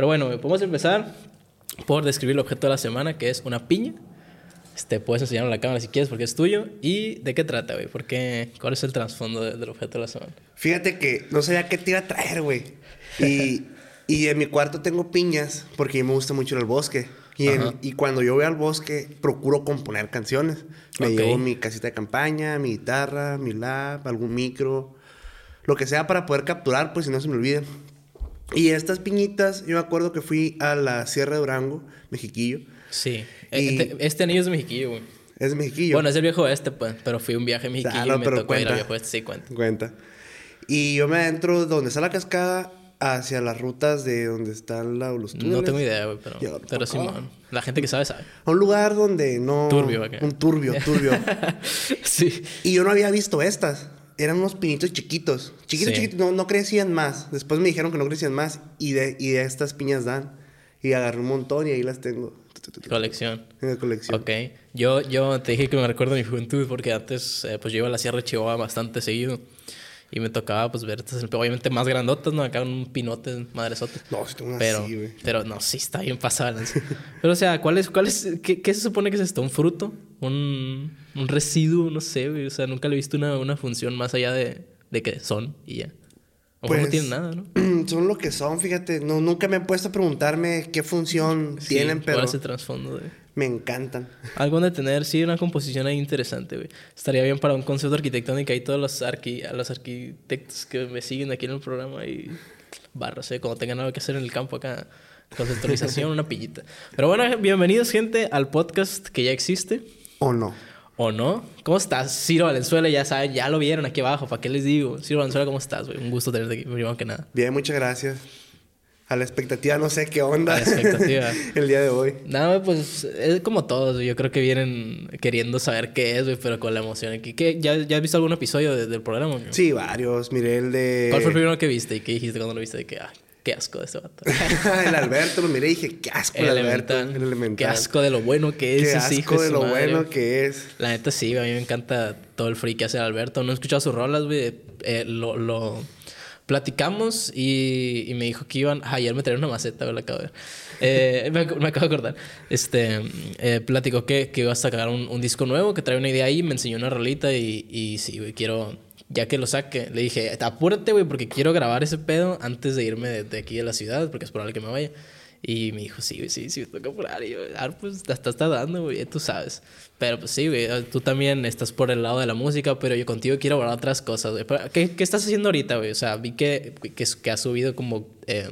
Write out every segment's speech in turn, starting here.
Pero bueno, podemos empezar por describir el objeto de la semana, que es una piña. Este, puedes enseñarlo a la cámara si quieres porque es tuyo. ¿Y de qué trata, güey? ¿Por qué? ¿Cuál es el trasfondo del objeto de la semana? Fíjate que no sabía qué te iba a traer, güey. Y, y en mi cuarto tengo piñas porque me gusta mucho al bosque. Y, en- y cuando yo voy al bosque, procuro componer canciones. Me Ok. llevo mi casita de campaña, mi guitarra, mi lab, algún micro, lo que sea para poder capturar, pues si no se me olviden. Y estas piñitas, yo me acuerdo que fui a la Sierra de Durango, Mexiquillo. Sí. Y- Este, este anillo es de Mexiquillo, güey. Es Mexiquillo. Bueno, es el viejo este, pues. Pero fui un viaje a Mexiquillo Claro, y me pero tocó ir al cuenta. viejo este. Sí, cuenta. Cuenta. Y yo me adentro donde está la cascada hacia las rutas de donde están la, los túneles. No tengo idea, güey, pero, Yo pero tampoco. Simón. La gente que sabe, sabe. A un lugar donde no... Turbio acá. Un turbio, turbio. sí. y yo no había visto estas. Eran unos pinitos chiquitos. Chiquitos, Sí. chiquitos. No, no crecían más. Después me dijeron que no crecían más. Y de, y de estas piñas dan. Y agarré un montón y ahí las tengo. Colección. En la colección. Ok. Yo, yo te dije que me recuerdo mi juventud porque antes eh, pues yo iba a la Sierra de Chihuahua bastante seguido. Y me tocaba pues ver estas, obviamente más grandotas, ¿no? Acá un pinote, madresote. No, si tengo una Pero, así, güey. pero no, sí está bien pasada. Pero o sea, ¿cuál es, cuál es, qué, qué se supone que es esto? ¿Un fruto? ¿Un, un residuo? No sé, güey. O sea, nunca le he visto una, una función más allá de, de que son y ya. O no Pues, tienen nada, ¿no? son lo que son, fíjate. No, nunca me he puesto a preguntarme qué función Sí, tienen, ¿cuál pero es el trasfondo de...? me encantan. Algo de tener, sí, una composición ahí interesante, güey. Estaría bien para un concepto arquitectónico y todos los, arqui los arquitectos que me siguen aquí en el programa y barras, ¿eh? Cuando tengan algo que hacer en el campo acá, conceptualización, una pillita. Pero bueno, bienvenidos, gente, al podcast que ya existe. ¿O no? ¿O no? ¿Cómo estás? Ciro Valenzuela, ya saben, ya lo vieron aquí abajo, ¿para qué les digo? Ciro Valenzuela, ¿cómo estás, güey? Un gusto tenerte aquí, primero que nada. Bien, muchas gracias. A la expectativa, no sé qué onda. A la expectativa. el día de hoy. Nada, güey, pues es como todos. Yo creo que vienen queriendo saber qué es, güey, pero con la emoción aquí. ¿Qué? ¿Ya, ¿Ya has visto algún episodio de- del programa? Sí, varios. Miré el de. ¿Cuál fue el primero que viste y qué dijiste cuando lo viste? De que, ah, qué asco de este vato. el Alberto, lo miré y dije, qué asco el, El Alberto. elemental. El elemental. Qué asco de lo bueno que es Qué ese hijo asco de lo madre, bueno que es. La neta sí, a mí me encanta todo el free que hace Alberto. No he escuchado sus rolas, güey. Eh, lo, lo platicamos y, y me dijo que iban... Ah, ayer me trajeron una maceta, güey, la acabo de ver. Eh, me, ac- me acabo de acordar. Este, eh, platicó que, que iba a sacar un, un disco nuevo, que trae una idea ahí, me enseñó una rolita y, y sí, güey, quiero... Ya que lo saque, le dije, apúrate, güey, porque quiero grabar ese pedo antes de irme de, de aquí de la ciudad, porque es probable que me vaya. Y me dijo, sí, güey, sí, sí, me toca apurar. Y yo, ah, pues te estás tardando, güey, tú sabes. Pero pues sí, güey, tú también estás por el lado de la música, pero yo contigo quiero hablar otras cosas, güey. ¿Qué, qué estás haciendo ahorita, güey? O sea, vi que, que, que has subido como eh,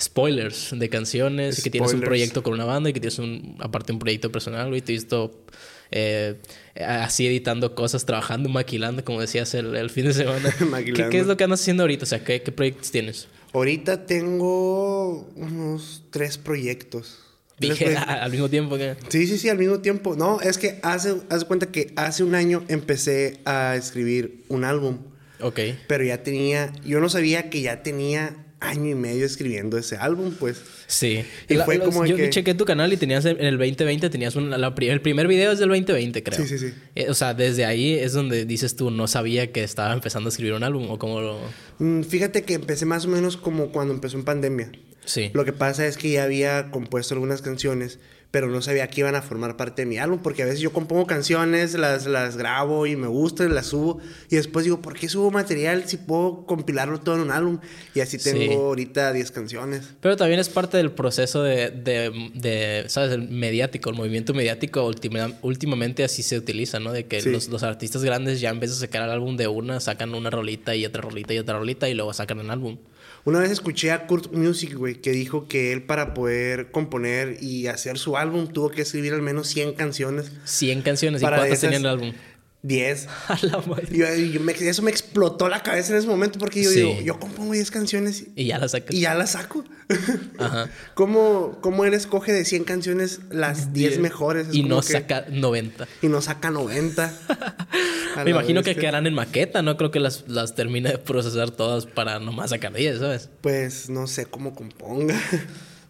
spoilers de canciones, y que tienes un Spoilers. proyecto con una banda y que tienes un, aparte un proyecto personal, güey. Te he visto eh, así editando cosas, trabajando, maquilando, como decías el, el fin de semana. ¿Qué. ¿Qué es lo que andas haciendo ahorita? O sea, ¿qué, qué proyectos tienes? Ahorita tengo unos tres proyectos. Tres Dije proyectos. al mismo tiempo que... Sí, sí, sí, al mismo tiempo. No, es que hace, haz de cuenta que hace un año empecé a escribir un álbum. Ok. Pero ya tenía, yo no sabía que ya tenía año y medio escribiendo ese álbum, pues. Sí. Y La- fue los- como yo que- chequé tu canal y tenías en el 2020 tenías la pri- el primer video es del 2020, creo. Sí, sí, sí. Eh, o sea, desde ahí es donde dices tú no sabía que estaba empezando a escribir un álbum o cómo lo Mm, Fíjate que empecé más o menos como cuando empezó en pandemia. Sí. Lo que pasa es que ya había compuesto algunas canciones, pero no sabía que iban a formar parte de mi álbum, porque a veces yo compongo canciones, las, las grabo y me gustan, las subo, y después digo, ¿por qué subo material si puedo compilarlo todo en un álbum? Y así tengo Sí. ahorita 10 canciones. Pero también es parte del proceso de, de, de, ¿sabes? El mediático, el movimiento mediático ultima- últimamente así se utiliza, ¿no? De que Sí. los, los artistas grandes ya en vez de sacar el álbum de una, sacan una rolita y otra rolita y otra rolita y luego sacan el álbum. Una vez escuché a Kurt Music, güey, que dijo que él para poder componer y hacer su álbum tuvo que escribir al menos 100 canciones. 100 canciones. ¿Y Para cuántas esas- el álbum? 10. A la madre. Yo- yo me- eso me explotó la cabeza en ese momento porque yo Sí. digo, yo compongo 10 canciones y, Y ya la sacas. y ya las saco. Ajá. ¿Cómo, ¿Cómo él escoge de 100 canciones las 10 mejores? Es Y no que- saca 90. Y no saca 90. A Me imagino que quedarán en maqueta, no creo que las, las termine de procesar todas para nomás sacar 10, ¿sabes? Pues no sé cómo componga.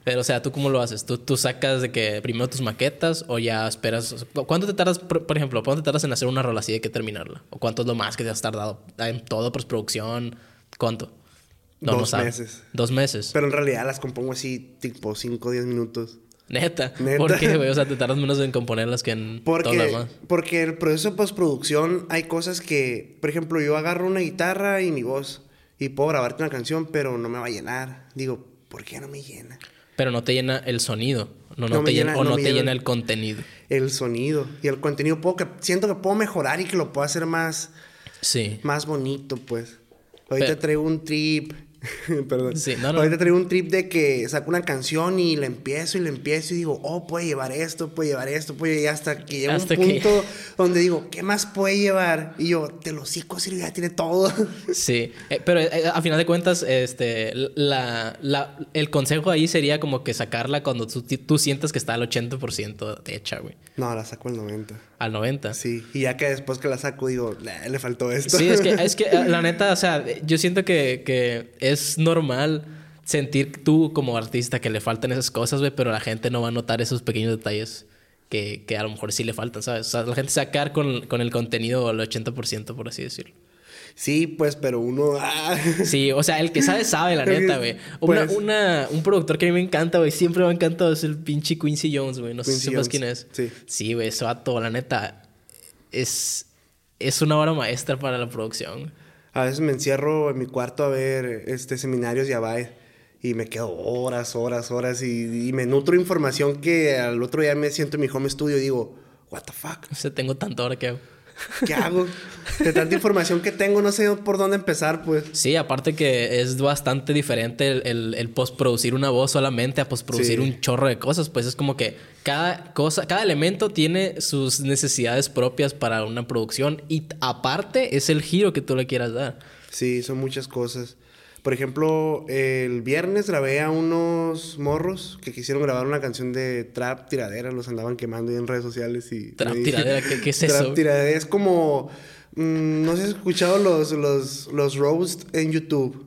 Pero, o sea, ¿tú cómo lo haces? ¿Tú, tú sacas de que primero tus maquetas o ya esperas? ¿Cuánto te tardas, por, por ejemplo, cuánto te tardas en hacer una rola así de que terminarla? ¿O cuánto es lo más que te has tardado en todo, postproducción? ¿Cuánto? No, dos meses. Dos meses. Pero en realidad las compongo así, tipo 5 o 10 minutos. Neta. Neta. ¿Por qué, güey? O sea, te tardas menos en componerlas que en todo lo Porque, demás. porque el proceso de postproducción hay cosas que, por ejemplo, yo agarro una guitarra y mi voz y puedo grabarte una canción, pero no me va a llenar. Digo, ¿por qué no me llena? Pero no te llena el sonido. No, no te llena, llena- o no te llena- llena el contenido. El sonido y el contenido. Puedo que, siento que puedo mejorar y que lo puedo hacer más, Sí. más bonito, pues. Ahorita Pero- traigo un trip. Perdón. Sí, no, no. Ahorita traigo un trip de que saco una canción y la empiezo y la empiezo y digo, oh, puede llevar esto, puede llevar esto, puede llevar hasta que llega Hasta un que- punto donde digo, ¿qué más puede llevar? Y yo, te lo sigo, Sirve, ya tiene todo. Sí, Eh, pero eh, a final de cuentas, este, la, la- el consejo ahí sería como que sacarla cuando tú, tú sientas que está al 80% hecha, güey. no, la saco al 90. Al 90. Sí, y ya que después que la saco digo, "Nah, le faltó esto. Sí, es que, es que la neta, o sea, yo siento que, que es normal sentir tú como artista que le faltan esas cosas, güey, pero la gente no va a notar esos pequeños detalles que, que a lo mejor sí le faltan, ¿sabes? O sea, la gente se va a quedar con, con el contenido al 80%, por así decirlo. Sí, pues, pero uno... ah. Sí, o sea, el que sabe, sabe, la neta, güey. Una, Pues- una- un productor que a mí me encanta, güey, siempre me ha encantado es el pinche Quincy Jones, güey. No sé Quincy si sepas Jones, quién es. sí. Sí, güey, ese vato, la neta, es, es una obra maestra para la producción. A veces me encierro en mi cuarto a ver este, seminarios de Abay y me quedo horas, horas, horas y, y me nutro información que al otro día me siento en mi home studio y digo, what the fuck, O sea, tengo tanta hora que hago. ¿qué hago? De tanta información que tengo, no sé por dónde empezar, pues. Sí, aparte que es bastante diferente el, el, el postproducir una voz solamente a postproducir Sí. un chorro de cosas. Pues es como que cada cosa, cada elemento tiene sus necesidades propias para una producción y aparte es el giro que tú le quieras dar. Sí, son muchas cosas. Por ejemplo, el viernes grabé a unos morros que quisieron grabar una canción de trap tiradera, los andaban quemando ahí en redes sociales y... Trap dije- tiradera, ¿qué- qué es Trap eso? tiradera, es como... mm, no sé si has escuchado los, los, los roast en YouTube.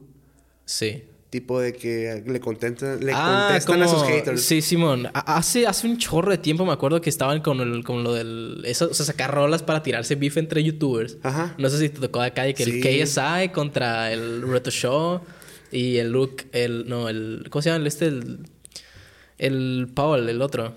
Sí. Tipo de que le contestan, le Ah, contestan a sus haters. Sí, Simón. Hace, hace un chorro de tiempo me acuerdo que estaban con, el, con lo del... Eso, o sea, sacar rolas para tirarse beef entre youtubers. Ajá. No sé si te tocó acá de que Sí. el KSI contra el Reto Show y el Luke, el... No, el... ¿Cómo se llama? Este, el... El Paul, el otro.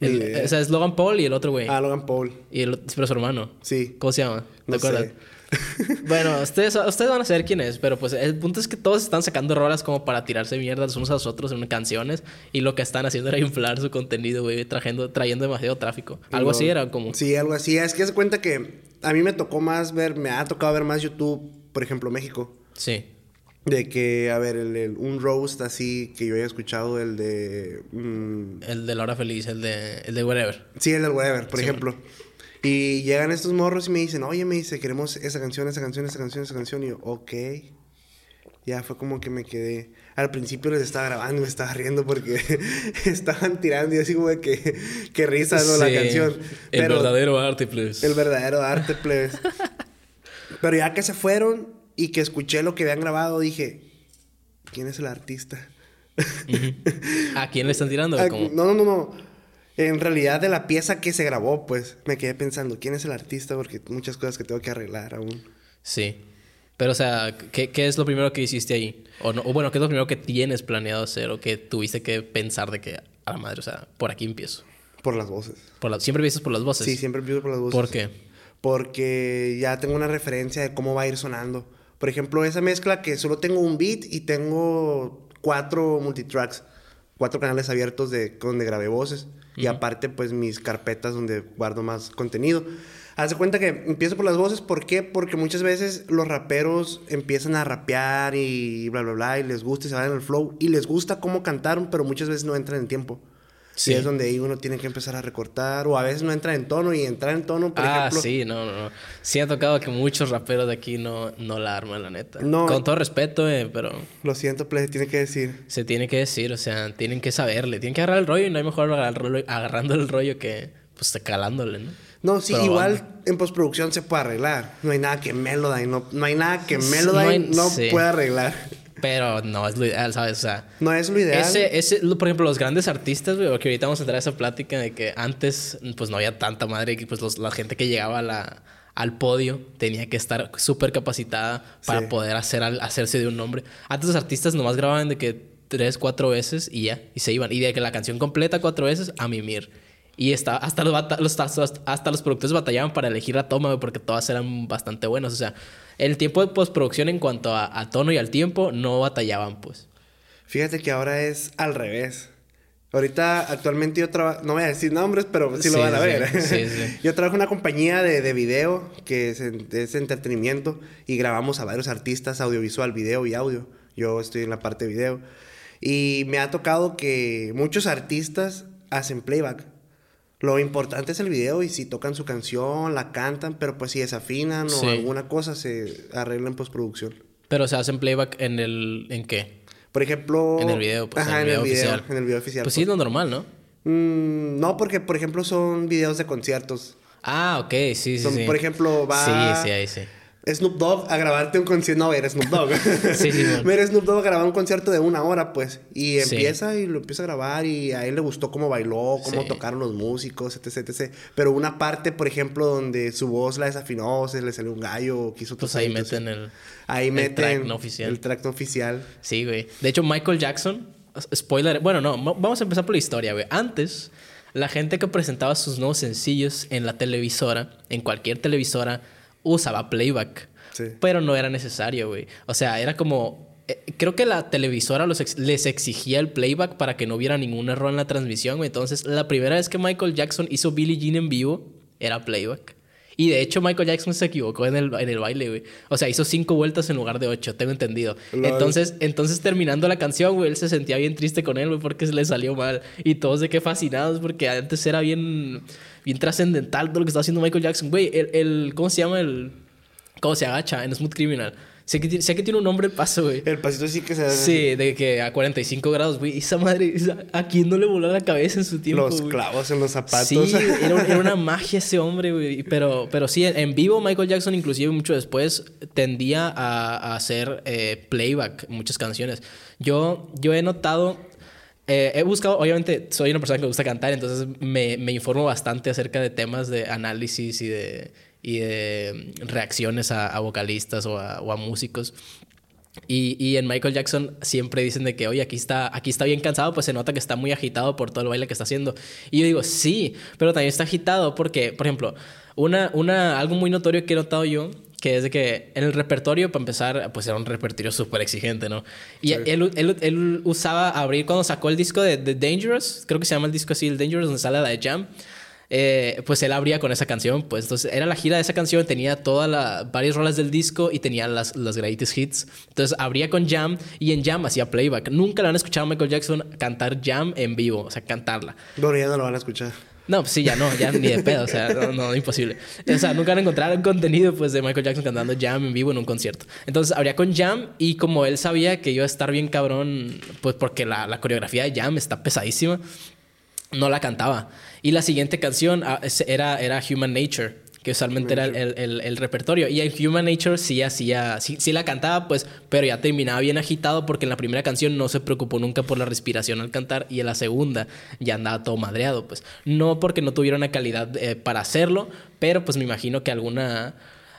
El- idea. o sea, es Logan Paul y el otro güey. Ah, Logan Paul. Y el, pero su hermano. Sí. ¿Cómo se llama? ¿Te No acuerdas? sé. bueno, ustedes, ustedes van a saber quién es, pero pues el punto es que todos están sacando rolas como para tirarse mierdas los unos a los otros en canciones y lo que están haciendo era inflar su contenido, güey, trayendo, trayendo demasiado tráfico. Algo así era como... Sí, algo así. Es que se cuenta que a mí me tocó más ver, me ha tocado ver más YouTube, por ejemplo, México. Sí. De que, a ver, el, el- un roast así que yo haya escuchado, el de. mm, El de La Hora Feliz, el de, el de Whatever. sí, el del Whatever, por Sí. ejemplo. Y llegan estos morros y me dicen, oye, me dice, queremos esa canción, esa canción, esa canción, esa canción. Y yo, ok. Ya fue como que me quedé. Al principio les estaba grabando y me estaba riendo porque estaban tirando y así como de que, que risa, ¿no? La Sí. canción. El Pero- verdadero arte, please. El verdadero arte, plebes. Pero ya que se fueron y que escuché lo que habían grabado, dije, ¿quién es el artista? ¿A quién le están tirando? Como- No, no, no, no. En realidad de la pieza que se grabó, pues me quedé pensando, ¿quién es el artista? Porque muchas cosas que tengo que arreglar aún. Sí. Pero, o sea, ¿qué, qué es lo primero que hiciste ahí? O, no, o bueno, ¿qué es lo primero que tienes planeado hacer o que tuviste que pensar de que, a la madre, o sea, por aquí empiezo? Por las voces. Por la- siempre empiezas por las voces. Sí, siempre empiezo por las voces. ¿Por qué? Porque ya tengo una referencia de cómo va a ir sonando. Por ejemplo, esa mezcla que solo tengo un beat y tengo cuatro multitracks, cuatro canales abiertos de donde grabé voces y aparte pues mis carpetas donde guardo más contenido. Haz de cuenta que empiezo por las voces, ¿por qué? Porque muchas veces los raperos empiezan a rapear y bla bla bla y les gusta y se van el flow y les gusta cómo cantaron, pero muchas veces no entran en tiempo. Sí. Y es donde ahí uno tiene que empezar a recortar o a veces no entra en tono y entrar en tono, por ah, ejemplo, sí, no, no, no. Sí ha tocado que muchos raperos de aquí no, no la arman, la neta. No. Con todo respeto, eh, pero Lo siento, Play, tiene que decir. se tiene que decir, o sea, tienen que saberle. Tienen que agarrar el rollo y no hay mejor agarrar el rollo- agarrando el rollo que, pues, calándole, ¿no? No, sí, igual en postproducción se puede arreglar. No hay nada que Melodyne, no, no hay nada que Melodyne no no, hay- sí. pueda arreglar. Pero no es lo ideal, ¿sabes? O sea, No es lo ideal. Ese, ese, por ejemplo, los grandes artistas, güey, que ahorita vamos a entrar a esa plática de que antes, pues no había tanta madre, que pues los- la gente que llegaba a la, al podio, tenía que estar súper capacitada para Sí. poder hacer, hacerse de un nombre. Antes los artistas nomás grababan de que tres, cuatro veces y ya, y se iban. Y de que la canción completa cuatro veces, a mimir. Y está, hasta, los, los, hasta, los productores batallaban para elegir la toma, porque todas eran bastante buenas. O sea, el tiempo de postproducción en cuanto a, a tono y al tiempo no batallaban, pues. Fíjate que ahora es al revés. Ahorita, actualmente yo trabajo, no voy a decir nombres, pero sí, lo Sí, van a sí, ver. sí, yo trabajo en una compañía de, de video que es, es entretenimiento y grabamos a varios artistas audiovisual, video y audio. Yo estoy en la parte de video. Y me ha tocado que muchos artistas hacen playback. Lo importante es el video y si tocan su canción, la cantan, pero pues si desafinan Sí. o alguna cosa se arregla en postproducción. Pero se hacen playback en el... ¿En qué? Por ejemplo... En el video, pues, Ajá, en el video video, oficial. En el video oficial. Pues sí, es lo normal, ¿no? Mm, no, porque por ejemplo son videos de conciertos. Ah, ok, sí, sí, Son, sí. Por ejemplo, va Sí, sí, ahí sí. Snoop Dogg a grabarte un concierto. No, ver Snoop Dogg. Sí, sí. Ver Snoop Dogg a grabar un concierto de una hora, pues. Y Sí. empieza y lo empieza a grabar y a él le gustó cómo bailó, cómo Sí. tocaron los músicos, etc, etc. Pero una parte, por ejemplo, donde su voz la desafinó, se le salió un gallo, quiso Pues ahí meten el... Ahí el meten track no oficial. el track no oficial. Sí, güey. De hecho, Michael Jackson, spoiler, bueno, no, mo- vamos a empezar por la historia, güey. Antes, la gente que presentaba sus nuevos sencillos en la televisora, en cualquier televisora, usaba playback. Sí. Pero no era necesario, güey. O sea, era como... eh, Creo que la televisora los ex- les exigía el playback para que no hubiera ningún error en la transmisión. Entonces, la primera vez que Michael Jackson hizo Billie Jean en vivo, era playback. Y de hecho, Michael Jackson se equivocó en el, en el baile, güey. O sea, hizo cinco vueltas en lugar de ocho, tengo entendido. Lol. Entonces, entonces, terminando la canción, güey, él se sentía bien triste con él, güey, porque se le salió mal. Y todos de qué fascinados, porque antes era bien, bien trascendental todo lo que estaba haciendo Michael Jackson. Güey, el, el, ¿cómo se llama? El, ¿Cómo se agacha en Smooth Criminal? Sé que, tiene- sé que tiene un nombre el paso, güey. El pasito sí que se Sí, de que a 45 grados, güey. Esa madre, esa- ¿a quién no le voló la cabeza en su tiempo, Los güey? clavos en los zapatos. Sí, era, era una magia ese hombre, güey. Pero, pero sí, en, vivo Michael Jackson, inclusive mucho después, tendía a, a hacer eh, playback muchas canciones. Yo, yo he notado... eh, he buscado, obviamente, soy una persona que me gusta cantar, entonces me, me informo bastante acerca de temas de análisis y de, y de reacciones a, a vocalistas o a, o a músicos. Y, y en Michael Jackson siempre dicen de que, oye, aquí está, aquí está bien cansado, pues se nota que está muy agitado por todo el baile que está haciendo. Y yo digo, sí, pero también está agitado porque, por ejemplo, una, una, algo muy notorio que he notado yo, que es de que en el repertorio, para empezar, pues era un repertorio súper exigente, ¿no? Y Sí. él, él, él usaba abrir cuando sacó el disco de, de Dangerous, creo que se llama el disco así, el Dangerous, donde sale la de Jam. Eh, pues él abría con esa canción, pues entonces era la gira de esa canción, tenía todas las varias rolas del disco y tenía las, las greatest hits. Entonces abría con Jam y en Jam hacía playback. Nunca lo han escuchado a Michael Jackson cantar Jam en vivo, o sea, cantarla. Bueno, ya no lo van a escuchar. No, pues sí, ya no, ya ni de pedo, o sea, no, no, imposible. O sea, nunca van a encontrar contenido pues de Michael Jackson cantando Jam en vivo en un concierto. Entonces, habría con Jam y como él sabía que iba a estar bien cabrón, pues porque la, la coreografía de Jam está pesadísima, no la cantaba. Y la siguiente canción ah, era, era Human Nature, que usualmente era el- el repertorio. Y en Human Nature sí hacía, sí, sí la cantaba, pues, pero ya terminaba bien agitado porque en la primera canción no se preocupó nunca por la respiración al cantar y en la segunda ya andaba todo madreado, pues. No porque no tuviera una calidad eh, para hacerlo, pero pues me imagino que alguna...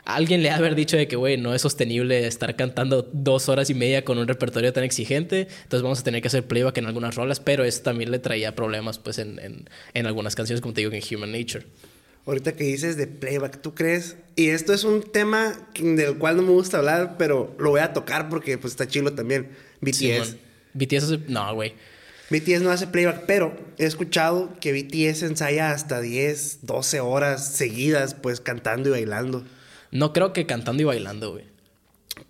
Alguien le ha haber dicho de que, güey, no es sostenible estar cantando dos horas y media con un repertorio tan exigente. Entonces vamos a tener que hacer playback en algunas rolas, pero eso también le traía problemas, pues, en, en, en algunas canciones, como te digo, en Human Nature. Ahorita que dices de playback, ¿tú crees? Y esto es un tema del cual no me gusta hablar, pero lo voy a tocar porque pues está chilo también. BTS. Simón. BTS hace- No, güey. BTS no hace playback, pero he escuchado que BTS ensaya hasta 10, 12 horas seguidas, pues cantando y bailando. No creo que cantando y bailando, güey.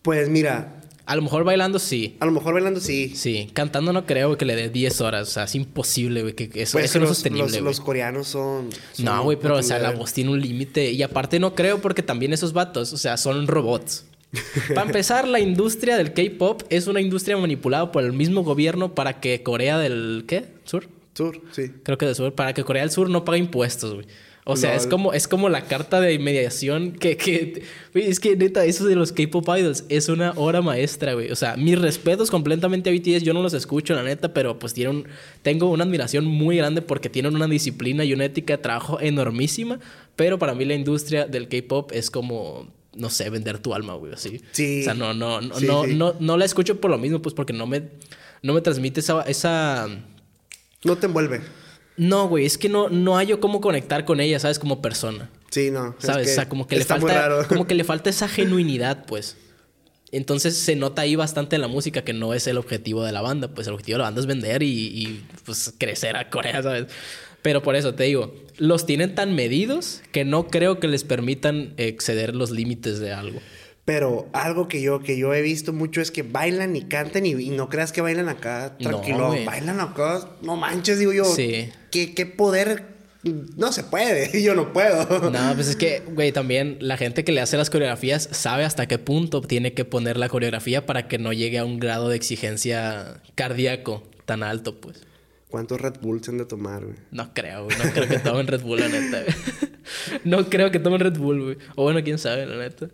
Pues mira, A lo mejor bailando sí. a lo mejor bailando sí. Sí. Cantando no creo güey, que le dé 10 horas. O sea, es imposible, güey. Que eso, Pues eso no es sostenible, los, güey. los coreanos son, son No, güey, pero, o sea, la voz tiene un límite. Y aparte no creo porque también esos vatos, o sea, son robots. Para empezar, la industria del K-pop es una industria manipulada por el mismo gobierno para que Corea del... ¿Qué? ¿Sur? Sur, sí. Creo que del sur. Para que Corea del Sur no pague impuestos, güey. O sea, es como, es como la carta de mediación que, que... Es que neta, eso de los K-pop idols es una obra maestra, güey. O sea, mis respetos completamente a BTS. Yo no los escucho, la neta, pero pues tienen... Tengo una admiración muy grande porque tienen una disciplina y una ética de trabajo enormísima. Pero para mí la industria del K-pop es como... No sé, vender tu alma, güey, así. Sí. O sea, no, no, no, Sí, no, sí. no, no la escucho por lo mismo, pues porque no me... No me transmite esa... esa No te envuelve. No, güey, es que no, no hallo cómo conectar con ella, ¿sabes? Como persona. Sí, no. es ¿Sabes? que o sea, como que le falta. Como que le falta esa genuinidad, pues. Entonces se nota ahí bastante en la música que no es el objetivo de la banda. Pues el objetivo de la banda es vender y, y, pues crecer a Corea, ¿sabes? Pero por eso te digo, los tienen tan medidos que no creo que les permitan exceder los límites de algo. Pero algo que yo, que yo he visto mucho es que bailan y cantan y, y no creas que bailan acá No, tranquilo. güey. bailan acá, no manches, digo yo. Sí. ¿Qué, qué poder? No se puede, yo no puedo. No, pues es que, güey, también la gente que le hace las coreografías sabe hasta qué punto tiene que poner la coreografía para que no llegue a un grado de exigencia cardíaco tan alto, pues. ¿Cuántos Red Bull se han de tomar, güey? No creo, güey. No creo que tomen Red Bull, la neta, güey. No creo que tomen Red Bull, güey. O bueno, quién sabe, la neta.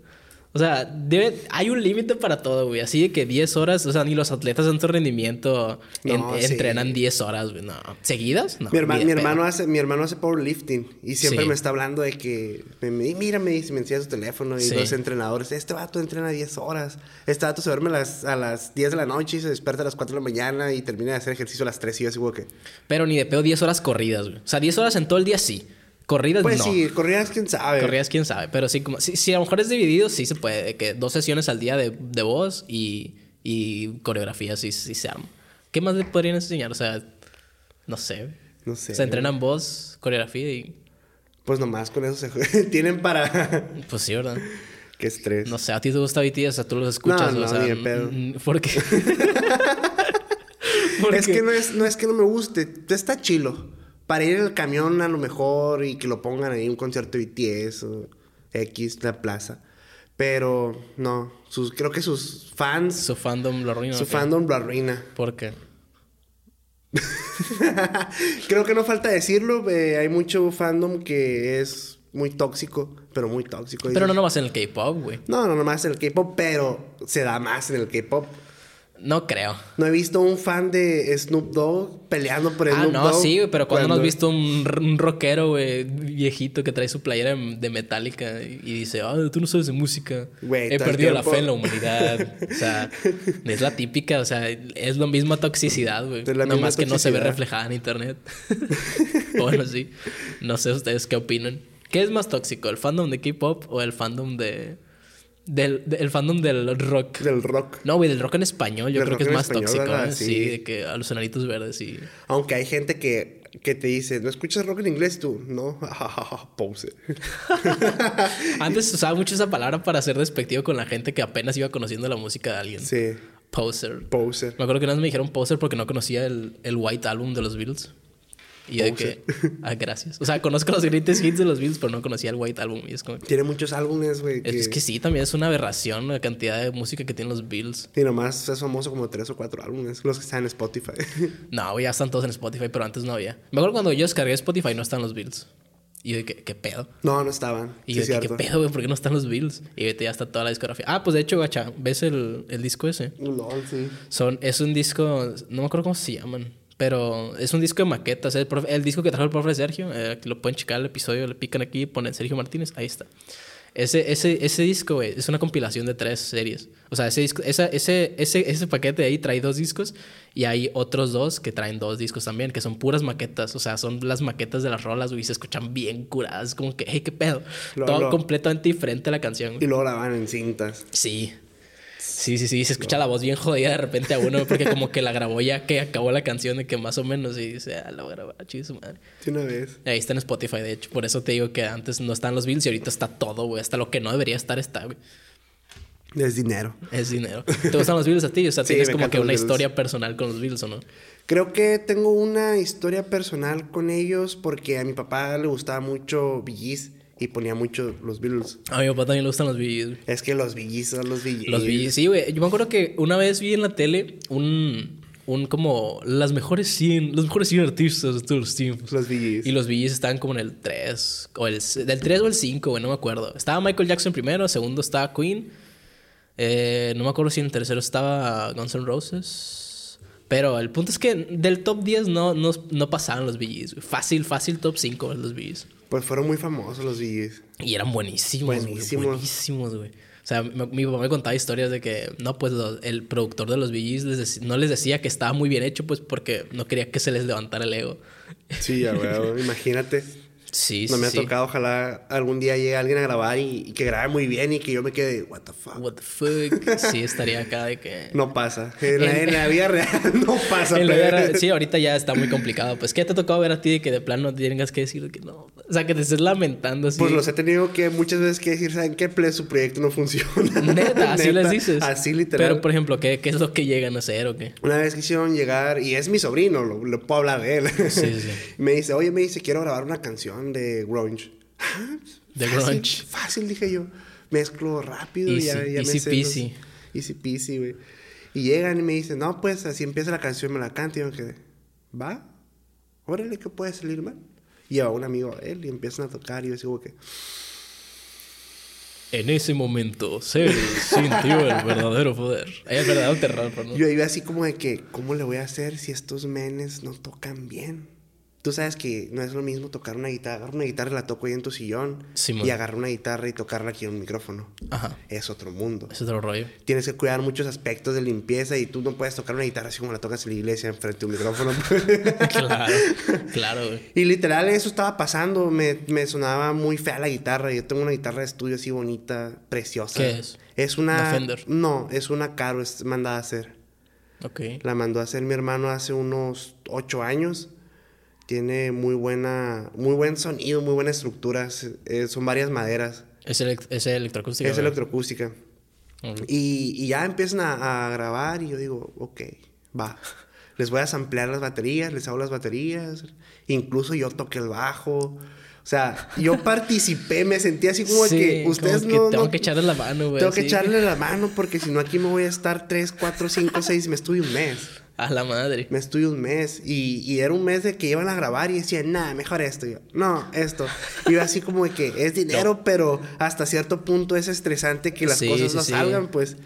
O sea, debe, hay un límite para todo, güey. Así de que 10 horas, o sea, ni los atletas de alto rendimiento en- No, sí. entrenan 10 horas, güey. No. ¿Seguidas? No. mi, herma- hermano hace, mi hermano hace powerlifting y siempre Sí. me está hablando de que, me, mira, me dice, me enseña su teléfono y Sí. los entrenadores, este vato entrena 10 horas, este vato se duerme a las, a las 10 de la noche y se despierta a las 4 de la mañana y termina de hacer ejercicio a las 3 y yo así que, Pero ni de pedo 10 horas corridas, güey. O sea, 10 horas en todo el día sí. Corridas pues no. sí, corridas quién sabe. Corridas, quién sabe. Pero sí, como, sí, sí, a lo mejor es dividido, sí se puede. de Que dos sesiones al día de, de voz y, y coreografía, sí, sí se arma. ¿Qué más le podrían enseñar? O sea, no sé. No sé. Se entrenan voz, coreografía y. Pues nomás con eso se tienen para... Pues sí, ¿verdad? Qué estrés. No sé, a ti te gusta BTS, o sea, tú los escuchas, No, no, o sea. ni de pedo. ¿Por qué? ¿Por es que no es, no es que no me guste, está chilo. Para ir en el camión a lo mejor y que lo pongan ahí un concierto de BTS o X, la plaza. Pero no, sus, creo que sus fans, Su fandom lo arruina. su fandom lo arruina. ¿Por qué? creo que no falta decirlo, eh, hay mucho fandom que es muy tóxico, pero muy tóxico. Pero no nomás en el K-pop, güey. No, no nomás en el K-pop, pero se da más en el K-pop. No creo. No he visto un fan de Snoop Dogg peleando por Ah, Snoop no, Dogg. sí, güey, pero cuando no has visto un, un rockero, güey, viejito que trae su playera de Metallica y dice, ah, tú no sabes de música. Güey, He el perdido la fe en la humanidad. o sea, es la típica, o sea, es lo misma toxicidad, güey. Es la No misma más que no se ve reflejada en internet. bueno, sí. No sé ustedes qué opinan. ¿Qué es más tóxico, el fandom de K-pop o el fandom de. Del, de- el fandom del rock? Del rock. No, güey, del rock en español yo Del creo que es más español, tóxico. ¿eh? Sí. Sí. de que a los enanitos verdes y... Aunque hay gente que, que te dice, ¿no escuchas rock en inglés tú? No, pose. Antes usaba mucho esa palabra para ser despectivo con la gente que apenas iba conociendo la música de alguien. Sí, Poser. poser. Me acuerdo que una vez me dijeron poser porque no conocía el, el White Album de los Beatles. Y yo de que... Ah, gracias. O sea, conozco los greatest hits de los Beatles, pero no conocía el White Album. Y es como... Tiene muchos álbumes, güey. Es que sí, también es una aberración la cantidad de música que tienen los Beatles. Y nomás es famoso como tres o cuatro álbumes, los que están en Spotify. No, ya están todos en Spotify, pero antes no había. Me acuerdo cuando yo descargué Spotify no están los Beatles. Y yo de que, ¿qué pedo? no, no estaban. Y sí, yo de que, ¿qué pedo, güey? ¿Por qué no están los Beatles? Y ahorita ya está toda la discografía. Ah, pues de hecho, gacha, ¿ves el, el disco ese? Lol, sí. Son, es un disco, no me acuerdo cómo se llaman, pero es un disco de maquetas. El, profe- el disco que trajo el profe Sergio, eh, lo pueden checar el episodio, le pican aquí ponen Sergio Martínez, ahí está. Ese, ese, ese disco, güey, es una compilación de tres series. O sea, ese, disco, esa, ese, ese, ese paquete de ahí trae dos discos y hay otros dos que traen dos discos también, que son puras maquetas. O sea, son las maquetas de las rolas, güey, y se escuchan bien curadas. Como que, hey, qué pedo. Lo- Todo lo- completamente diferente a la canción. Y luego la van en cintas. Sí. Sí, sí, sí. Se escucha la voz bien jodida de repente a uno porque como que la grabó ya que acabó la canción de que más o menos y dice, ah, la grabar, chido su madre. Sí, una vez. Ahí está en Spotify, de hecho. Por eso te digo que antes no estaban los bills y ahorita está todo, güey. Hasta lo que no debería estar está, güey. Es dinero. Es dinero. ¿Te gustan los bills a ti? O sea, Sí, tienes como que una Beatles. historia personal con los bills, ¿o no? Creo que tengo una historia personal con ellos porque a mi papá le gustaba mucho Billys y ponía mucho los Beatles. A mi papá también le gustan los güey. Es que los Billys son los Billys. Los vi, sí, güey. Yo me acuerdo que una vez vi en la tele un, un como las mejores 100, los mejores 100 artistas de todos los tiempos. Los VGs. Y los VGs estaban como en el 3, o el, del 3 o el 5, güey, no me acuerdo. Estaba Michael Jackson primero, segundo estaba Queen. Eh, no me acuerdo si en el tercero estaba Guns N' Roses. Pero el punto es que del top 10 no, no, no pasaban los güey. Fácil, fácil top 5 los VGs. Pues fueron muy famosos los VGs. Y eran buenísimos. güey, Buenísimos. Buenísimos, güey. O sea, mi, mi papá me contaba historias de que, no, pues lo- el productor de los VGs no les decía que estaba muy bien hecho, pues porque no quería que se les levantara el ego. Sí, ya, güey. Imagínate. Sí, No sí. me ha tocado, ojalá algún día llegue alguien a grabar y, y que grabe muy bien y que yo me quede, what the fuck. What the fuck. Sí, estaría acá de que. No pasa. En la, en la vida real no pasa. En la pero- vida real- sí, ahorita ya está muy complicado. Pues, ¿qué te tocó ver a ti de que de plano tengas que decir que no? O sea, que te estés lamentando así. Pues los he tenido que muchas veces que decir, ¿saben qué? Ple, su proyecto no funciona. Neta, así Neta, les dices. Así literal. Pero, por ejemplo, ¿qué, ¿qué es lo que llegan a hacer o qué? Una vez quisieron llegar, y es mi sobrino, lo, lo puedo hablar de él. Sí, sí. me dice, oye, me dice, quiero grabar una canción de grunge. De grunge. Fácil, dije yo. Mezclo rápido y ya, Easy, ya easy me sé los- peasy. Easy peasy, güey. Y llegan y me dicen, no, pues así empieza la canción, me la canta. Y yo me quedé, ¿va? Órale, ¿qué puede salir mal? Y lleva un amigo a él y empiezan a tocar y yo digo que... En ese momento, Cell sintió el verdadero poder. El verdadero terror, perdón. Yo iba así como de que, ¿cómo le voy a hacer si estos menes no tocan bien? Tú sabes que no es lo mismo tocar una guitarra. Agarrar una guitarra y la toco ahí en tu sillón. Y agarrar una guitarra y tocarla aquí en un micrófono. Ajá. Es otro mundo. Es otro rollo. Tienes que cuidar muchos aspectos de limpieza y tú no puedes tocar una guitarra así como la tocas en la iglesia enfrente de un micrófono. Claro, claro, güey. y literal eso estaba pasando. Me, me sonaba muy fea la guitarra. Yo tengo una guitarra de estudio así bonita, preciosa. ¿Qué es? Es una... ¿Una Fender? No, es una Caro, es mandada a hacer. Ok. La mandó a hacer mi hermano hace unos ocho años. Tiene muy buena, muy buen sonido, muy buena estructura. Eh, son varias maderas. Es, elec- es electroacústica. es ¿verdad? electroacústica. Y, y ya empiezan a, a grabar y yo digo, ok, va. Les voy a samplear las baterías, les hago las baterías. Incluso yo toqué el bajo. O sea, yo participé, me sentí así como Sí, que ustedes como que no... tengo no- que echarle la mano, güey. Tengo que echarle la mano porque si no aquí me voy a estar tres, cuatro, cinco, seis, me estudio un mes. A la madre. Me estudié un mes y, y era un mes de que iban a grabar y decían, nah, mejor esto. Y yo, no, esto. Y yo así como de que es dinero, pero hasta cierto punto es estresante que las Sí, cosas sí, no sí. salgan, pues.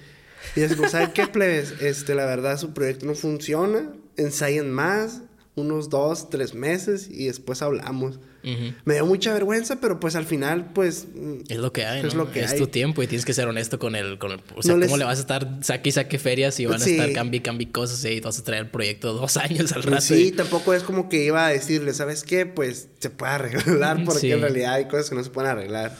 Y así como, ¿saben qué, plebes? Este, la verdad, su proyecto no funciona. Ensayen más, unos dos, tres meses y después hablamos. Me dio mucha vergüenza, pero pues al final, pues... mm, Es lo que hay, ¿no? Es lo que es hay. tu tiempo y tienes que ser honesto con el... Con el o sea, No ¿cómo les- le vas a estar saque y saque ferias y van Sí. a estar cambi cambi cosas y vas a traer el proyecto dos años al rato? Pues Sí, y- tampoco es como que iba a decirle, ¿sabes qué? Pues se puede arreglar porque Sí. en realidad hay cosas que no se pueden arreglar.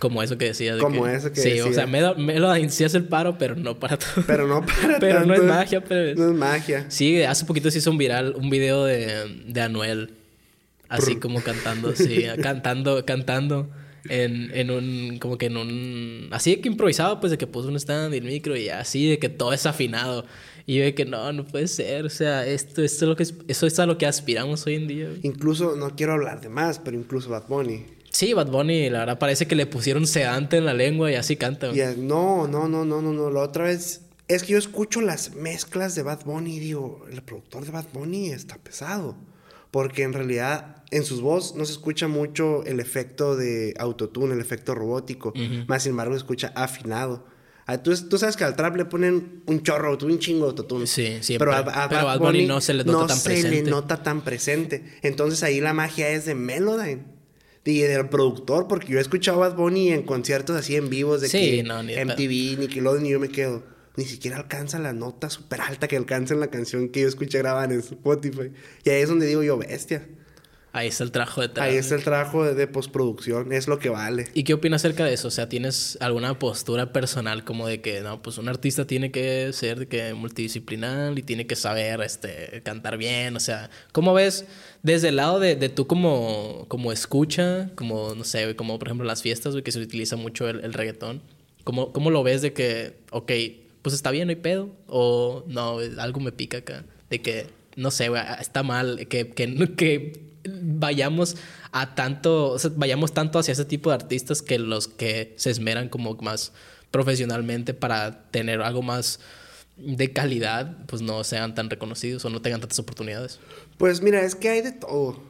Como eso que decías. de Como que- eso que Sí, decía. o sea, me, da- me lo sí hace el paro, pero no para todo. Pero no para Pero no es magia, pues. No es magia. Sí, hace poquito se hizo un viral, un video de, de Anuel. Así como cantando, sí, cantando, cantando en, en un, como que en un, así de que improvisado, pues de que puso un stand y el micro y así de que todo es afinado. Y yo de que no, no puede ser, o sea, esto, esto es lo que, es- eso es a lo que aspiramos hoy en día. Incluso, no quiero hablar de más, pero incluso Bad Bunny. Sí, Bad Bunny, la verdad parece que le pusieron sedante en la lengua y así canta. Y es- no, no, no, no, no, no. La otra vez. Es que yo escucho las mezclas de Bad Bunny y digo, el productor de Bad Bunny está pesado. Porque en realidad en sus voz no se escucha mucho el efecto de autotune, el efecto robótico. Más sin embargo, se escucha afinado. Ah, Tú, tú sabes que al trap le ponen un chorro, un chingo de autotune. Sí, siempre. Pero a, a Pero Bad Bad Bunny Bunny no se le nota no tan se presente. le nota tan presente. Entonces ahí la magia es de Melodyne. Y del productor, porque yo he escuchado a Bad Bunny en conciertos así en vivos de Sí, que no, ni MTV, Nickelodeon, y yo me quedo. Ni siquiera alcanza la nota súper alta que alcanza en la canción que yo escuché grabar en Spotify. Y ahí es donde digo yo, bestia. Ahí está el trabajo de Ahí está el trabajo de, de postproducción, es lo que vale. ¿Y qué opinas acerca de eso? O sea, ¿tienes alguna postura personal como de que, no, pues un artista tiene que ser de que multidisciplinar y tiene que saber este, cantar bien? O sea, ¿cómo ves desde el lado de, de tú como, como escucha, como, no sé, como por ejemplo las fiestas, que se utiliza mucho el, el reggaetón? ¿Cómo, ¿Cómo lo ves de que, ok, pues está bien, no hay pedo? O no, algo me pica acá. De que, no sé, está mal que, que, que vayamos a tanto, o sea, vayamos tanto hacia ese tipo de artistas que los que se esmeran como más profesionalmente para tener algo más de calidad, pues no sean tan reconocidos o no tengan tantas oportunidades. Pues mira, es que hay de todo.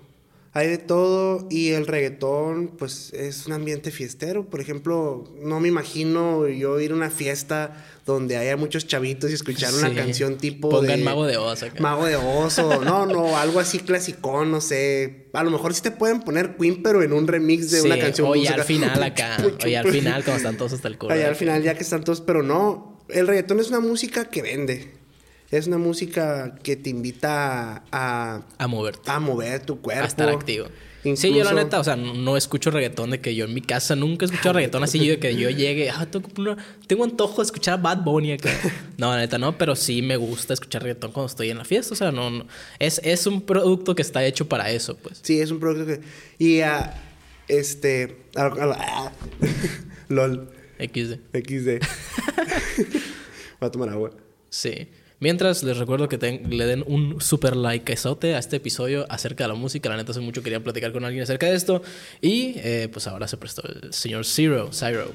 Hay de todo y el reggaetón, pues es un ambiente fiestero. Por ejemplo, no me imagino yo ir a una fiesta donde haya muchos chavitos y escuchar una canción tipo. Pongan de Mago de Oz acá. Mago de Oso. No, no, algo así clasicón, no sé. A lo mejor sí te pueden poner Queen, pero en un remix de Sí, una canción. Oye, al final acá. Oye, al final, cuando están todos hasta el culo. Allá al final, ya que están todos, pero no. El reggaetón es una música que vende. Es una música que te invita a, A moverte. a mover tu cuerpo. a estar activo. Sí, yo la neta, o sea, no escucho reggaetón de que yo en mi casa nunca he escuchado reggaetón así de que yo llegue, ah, tengo, tengo antojo de escuchar a Bad Bunny acá. No, la neta no, pero sí me gusta escuchar reggaetón cuando estoy en la fiesta, o sea, no, no. Es, es un producto que está hecho para eso, pues. Sí, es un producto que. Y a. este. LOL. XD. XD. Voy a tomar agua. Sí. Mientras les recuerdo que ten- le den un super like a este episodio acerca de la música. La neta hace mucho quería platicar con alguien acerca de esto. Y eh, pues ahora se prestó el señor Zero, Zero.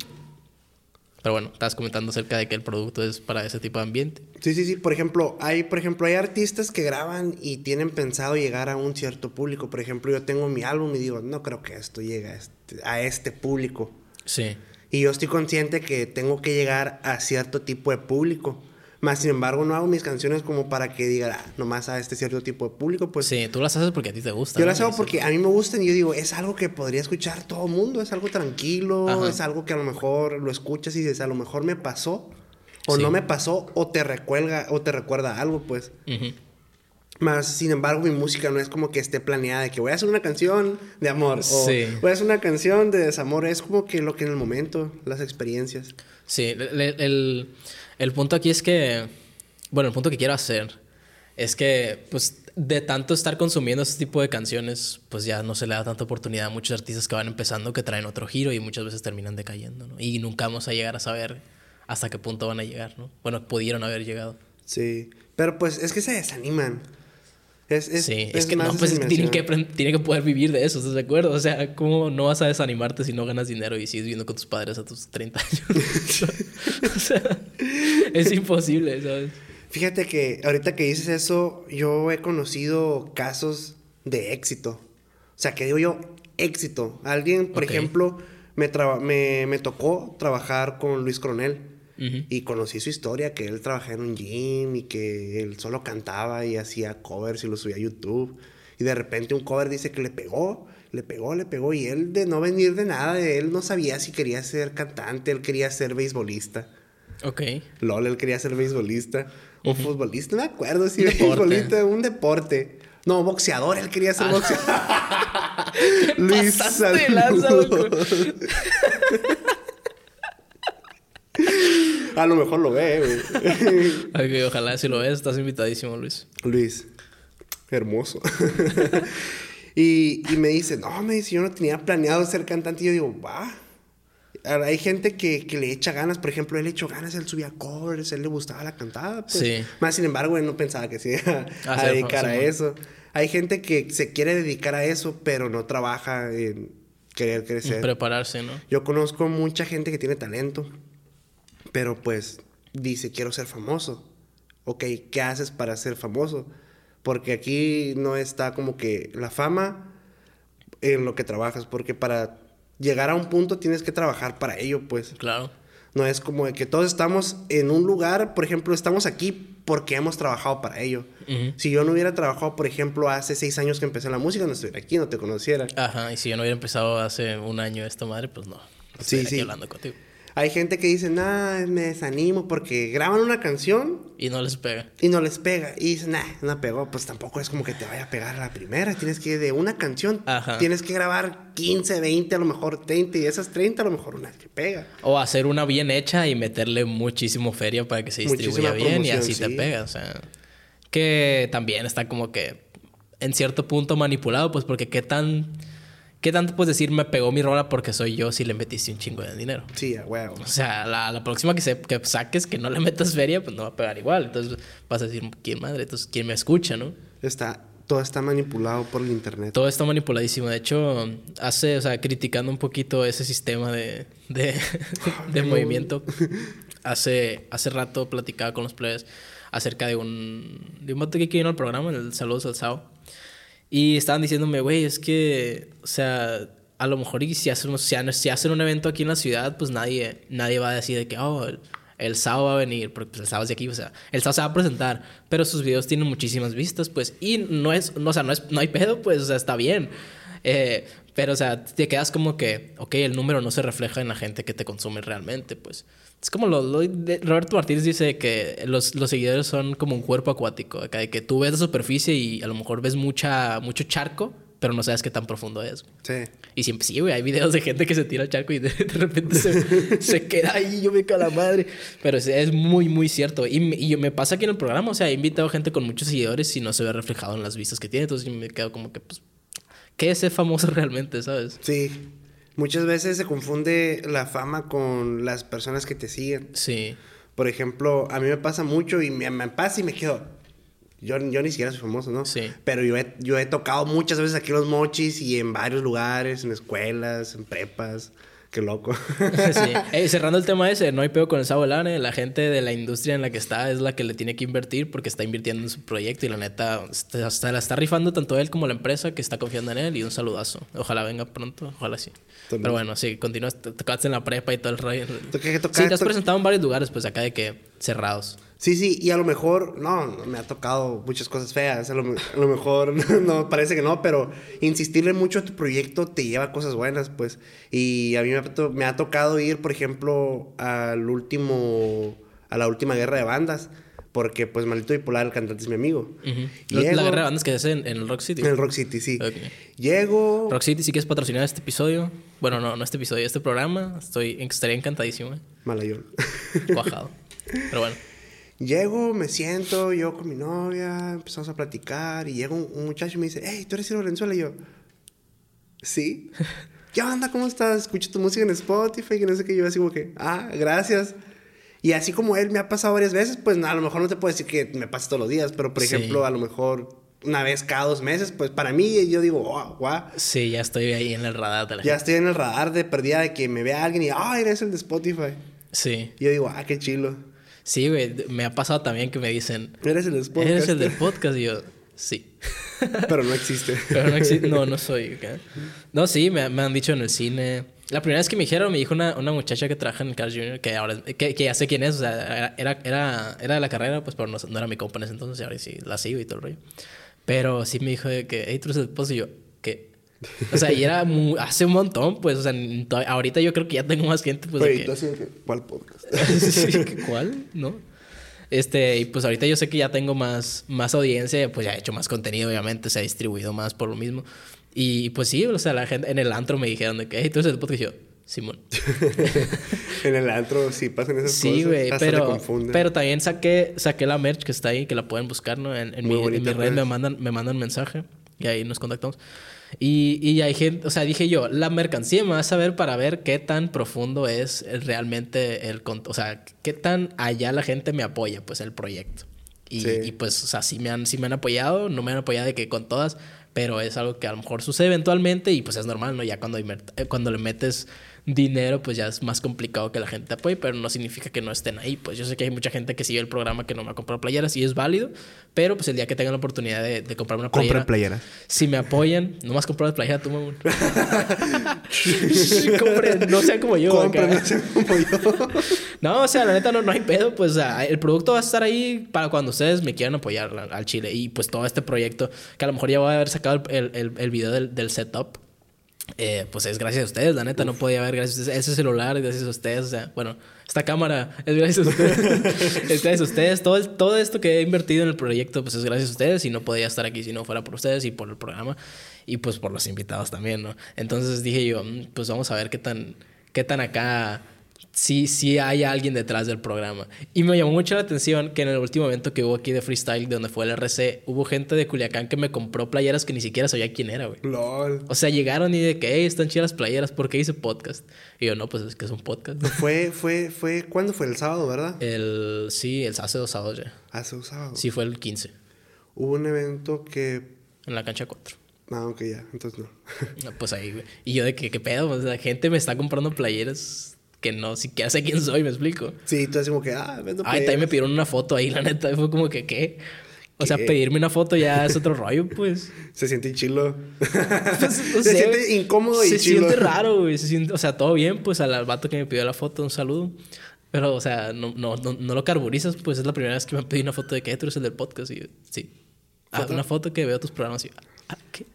Pero bueno, estabas comentando acerca de que el producto es para ese tipo de ambiente. Sí, sí, sí. Por ejemplo, hay, por ejemplo, hay artistas que graban y tienen pensado llegar a un cierto público. Por ejemplo, yo tengo mi álbum y digo, no creo que esto llegue a este, a este público. Sí. Y yo estoy consciente que tengo que llegar a cierto tipo de público. Más sin embargo, no hago mis canciones como para que diga, ah, nomás a este cierto tipo de público. Pues Sí, tú las haces porque a ti te gusta. yo ¿no? las hago porque a mí me gustan y yo digo, es algo que podría escuchar todo el mundo, es algo tranquilo, Ajá. es algo que a lo mejor lo escuchas y dices, a lo mejor me pasó, o Sí. no me pasó, o te recuerda, o te recuerda algo, pues. Ujú. Más, sin embargo, mi música no es como que esté planeada de que voy a hacer una canción de amor, o Sí. voy a hacer una canción de desamor, es como que lo que en el momento, las experiencias. Sí, el, el- el- punto aquí es que, bueno, el punto que quiero hacer es que, pues, de tanto estar consumiendo este tipo de canciones, pues ya no se le da tanta oportunidad a muchos artistas que van empezando que traen otro giro y muchas veces terminan decayendo, ¿no? Y nunca vamos a llegar a saber hasta qué punto van a llegar, ¿no? Bueno, pudieron haber llegado. Sí, pero pues es que se desaniman. Es, es, sí, es, que no, pues es tienen que, tienen que poder vivir de eso, ¿estás de acuerdo? O sea, ¿cómo no vas a desanimarte si no ganas dinero y sigues viviendo con tus padres a tus 30 años? o sea, es imposible, ¿sabes? Fíjate que ahorita que dices eso, yo he conocido casos de éxito. O sea, que digo yo, éxito. Alguien, por Ok. ejemplo, me, me, me tocó trabajar con Luis Coronel. Ujú. Y conocí su historia, que él trabajaba en un gym y que él solo cantaba y hacía covers y lo subía a YouTube. Y de repente un cover dice que le pegó, le pegó, le pegó. Y él de no venir de nada, él no sabía si quería ser cantante, él quería ser beisbolista. Ok. LOL, él quería ser beisbolista. O futbolista, no me acuerdo si deporte. beisbolista, un deporte. No, boxeador, él quería ser Ah. boxeador. Luis saludos. A lo mejor lo ve, güey. Ok, ojalá si lo ves, estás invitadísimo, Luis. Luis, hermoso. y, y me dice, no, me dice, yo no tenía planeado ser cantante. Y yo digo, va. Hay gente que, que le echa ganas, por ejemplo, él le echó ganas, él subía covers, él le gustaba la cantada. Pues. Sí. Más sin embargo, él no pensaba que se iba a, dedicar a eso. Hay gente que se quiere dedicar a eso, pero no trabaja en querer crecer. Prepararse, ¿no? Yo conozco mucha gente que tiene talento, pero pues dice, quiero ser famoso. Ok, ¿qué haces para ser famoso? Porque aquí no está como que la fama en lo que trabajas, porque para llegar a un punto tienes que trabajar para ello, pues. Claro. No es como de que todos estamos en un lugar, por ejemplo, estamos aquí porque hemos trabajado para ello. Si yo no hubiera trabajado, por ejemplo, hace seis años que empecé la música, no estuviera aquí, no te conociera. Ajá, y si yo no hubiera empezado hace un año esta madre, pues no. no Sí, sí. hablando contigo. Hay gente que dice, nah, me desanimo porque graban una canción Y no les pega. y no les pega. Y dicen, nah, no pegó. Pues tampoco es como que te vaya a pegar a la primera. Tienes que, de una canción, Ajá. tienes que grabar 15, 20, a lo mejor 30. Y esas 30, a lo mejor una que pega. O hacer una bien hecha y meterle muchísimo feria para que se distribuya Muchísima bien y así te pega. O sea, que también está como que en cierto punto manipulado, pues porque qué tan... ¿Qué tanto puedes decir me pegó mi rola porque soy yo si le metiste un chingo de dinero? Sí, a huevo. O sea, la, la próxima que, se, que saques que no le metas feria, pues no va a pegar igual. Entonces vas a decir, ¿quién madre? Entonces, ¿quién me escucha, no? Está, todo está manipulado por el internet. Todo está manipuladísimo. De hecho, hace, o sea, criticando un poquito ese sistema de, de, movimiento. hace, hace rato platicaba con los players acerca de un, de un vato que vino al programa, el Saludos al Sao. Y estaban diciéndome, güey, es que, o sea, a lo mejor si hacen, un evento aquí en la ciudad, pues nadie, nadie va a decir de que, oh, el, el Sao va a venir, porque pues, el Sao es de aquí, o sea, el Sao se va a presentar, pero sus videos tienen muchísimas vistas, pues, y no es, no, o sea, no, es, no hay pedo, pues, o sea, está bien. Eh, pero, o sea, te quedas como que, ok, el número no se refleja en la gente que te consume realmente, pues. Es como lo, Roberto Martínez dice que los, los, seguidores son como un cuerpo acuático, acá de que tú ves la superficie y a lo mejor ves mucha, mucho charco, pero no sabes qué tan profundo es. Sí. Y siempre, sí, güey, hay videos de gente que se tira al charco y de, repente se, se, queda ahí yo me cago la madre. Pero es, es, muy, muy cierto. Y, y me pasa aquí en el programa, o sea, he invitado gente con muchos seguidores y no se ve reflejado en las vistas que tiene, entonces yo me quedo como que, pues, ¿qué es ser famoso realmente, sabes? Sí. Muchas veces se confunde la fama con las personas que te siguen. Sí. Por ejemplo, a mí me pasa mucho y me, me pasa y me quedo. Yo, yo ni siquiera soy famoso, ¿no? Sí. Pero yo he, yo he tocado muchas veces aquí los mochis y en varios lugares, en escuelas, en prepas. Qué loco. sí. cerrando el tema ese, no hay peor con el Sabolane. La gente de la industria en la que está es la que le tiene que invertir porque está invirtiendo en su proyecto y la neta hasta la está rifando tanto él como la empresa que está confiando en él. Y un saludazo. Ojalá venga pronto, ojalá sí. Pero bueno, sí, continúas, tocaste en la prepa y todo el rollo. sí, te has presentado en varios lugares, pues acá de que cerrados. Sí, sí, y a lo mejor, no, me ha tocado muchas cosas feas, a lo, mejor, no, parece que no, pero insistirle mucho a tu proyecto te lleva a cosas buenas, pues. Y a mí me ha, tocado ir, por ejemplo, al último, a la última guerra de bandas, porque pues Maldito Bipolar, el cantante es mi amigo. la guerra de bandas que es en, el Rock City. En el Rock City, sí. Llego... Rock City, si quieres patrocinar este episodio, bueno, no, no este episodio, este programa, estoy, estaría encantadísimo. Malayón. Cuajado. Pero bueno. Llego, me siento, yo con mi novia, empezamos a platicar y llega un, muchacho y me dice, hey, ¿tú eres Ciro Valenzuela? Y yo, ¿sí? ¿Qué onda? ¿Cómo estás? Escucho tu música en Spotify y no sé qué. Yo así como que, ah, gracias. Y así como él me ha pasado varias veces, pues a lo mejor no te puedo decir que me pasa todos los días, pero por ejemplo, a lo mejor una vez cada dos meses, pues para mí yo digo, oh, guau. Sí, ya estoy ahí en el radar de la Ya estoy en el radar de perdida de que me vea alguien y, ah, eres el de Spotify. Sí. Y yo digo, ah, qué chilo. Sí, güey, me ha pasado también que me dicen... ¿Eres el del podcast? ¿Eres el del podcast? Y yo, sí. Pero no existe. Pero no existe. No, no soy. No, sí, me, me, han dicho en el cine. La primera vez que me dijeron, me dijo una, una muchacha que trabaja en el Carl Jr., que ahora que, que, ya sé quién es, o sea, era, era, era de la carrera, pues, pero no, no era mi compa en ese entonces, ahora sí la sigo y todo el rollo. Pero sí me dijo de que, hey, tú eres el podcast, y yo, ¿qué? O sea, y era hace un montón, pues, o sea, ahorita yo creo que ya tengo más gente, pues. Oye, ¿cuál podcast? ¿Cuál? ¿No? Este, y pues ahorita yo sé que ya tengo más, más audiencia, pues ya he hecho más contenido, obviamente, se ha distribuido más por lo mismo. Y pues sí, o sea, la gente en el antro me dijeron de que, hey, tú eres el podcast, y yo, Simón. en el antro sí pasan esas cosas. Sí, güey, pero, pero también saqué, saqué la merch que está ahí, que la pueden buscar, ¿no? En, en mi, en mi red me mandan, me mandan mensaje y ahí nos contactamos. Y, y hay gente, o sea, dije yo, la mercancía me va a saber para ver qué tan profundo es realmente el, o sea, qué tan allá la gente me apoya, pues, el proyecto. Y, y pues, o sea, sí me, han, sí me han apoyado, no me han apoyado de que con todas, pero es algo que a lo mejor sucede eventualmente y pues es normal, ¿no? Ya cuando, cuando le metes dinero, pues ya es más complicado que la gente te apoye, pero no significa que no estén ahí. Pues yo sé que hay mucha gente que sigue el programa que no me ha comprado playeras y es válido, pero pues el día que tengan la oportunidad de, de comprarme una playera. Compren playeras. Si me apoyan, no más comprar playera tú, mamón. no sea como yo. Compren, no sea como yo. no, o sea, la neta no, no hay pedo, pues el producto va a estar ahí para cuando ustedes me quieran apoyar al Chile. Y pues todo este proyecto, que a lo mejor ya voy a haber sacado el, el, el video del, del setup eh, pues es gracias a ustedes, la neta, no podía haber gracias a ese celular, gracias a ustedes, o sea, bueno, esta cámara es gracias a ustedes, es gracias a ustedes, todo, todo esto que he invertido en el proyecto, pues es gracias a ustedes y no podía estar aquí si no fuera por ustedes y por el programa y pues por los invitados también, ¿no? Entonces dije yo, mm, pues vamos a ver qué tan, qué tan acá sí, sí hay alguien detrás del programa. Y me llamó mucho la atención que en el último evento que hubo aquí de freestyle, donde fue el RC, hubo gente de Culiacán que me compró playeras que ni siquiera sabía quién era, güey. LOL. O sea, llegaron y de que, hey, están chidas las playeras, ¿por qué hice podcast? Y yo, no, pues es que es un podcast. Fue, fue, fue, ¿cuándo fue? El sábado, ¿verdad? El, sí, el, hace dos sábados ya. Hace dos sábados. Sí, fue el 15. Hubo un evento que... En la cancha 4. Ah, ok, ya, entonces no. pues ahí, güey. Y yo de que, ¿qué pedo? O sea, la gente me está comprando playeras que no siquiera sé quién soy, me explico. Sí, tú como que, ah, vendo Ay, también me pidieron una foto ahí, la neta. Fue como que, ¿qué? O sea, ¿Qué? pedirme una foto ya es otro rollo, pues. Se siente chilo. Pues, se siente incómodo y Se chilo. siente raro, güey. Se siente, o sea, todo bien, pues al, vato que me pidió la foto, un saludo. Pero, o sea, no, no, no, no lo carburizas, pues es la primera vez que me han pedido una foto de que "Eh, tú eres el del podcast. Y yo, sí. Ah, una foto que veo tus programas y yo, ah, ¿qué?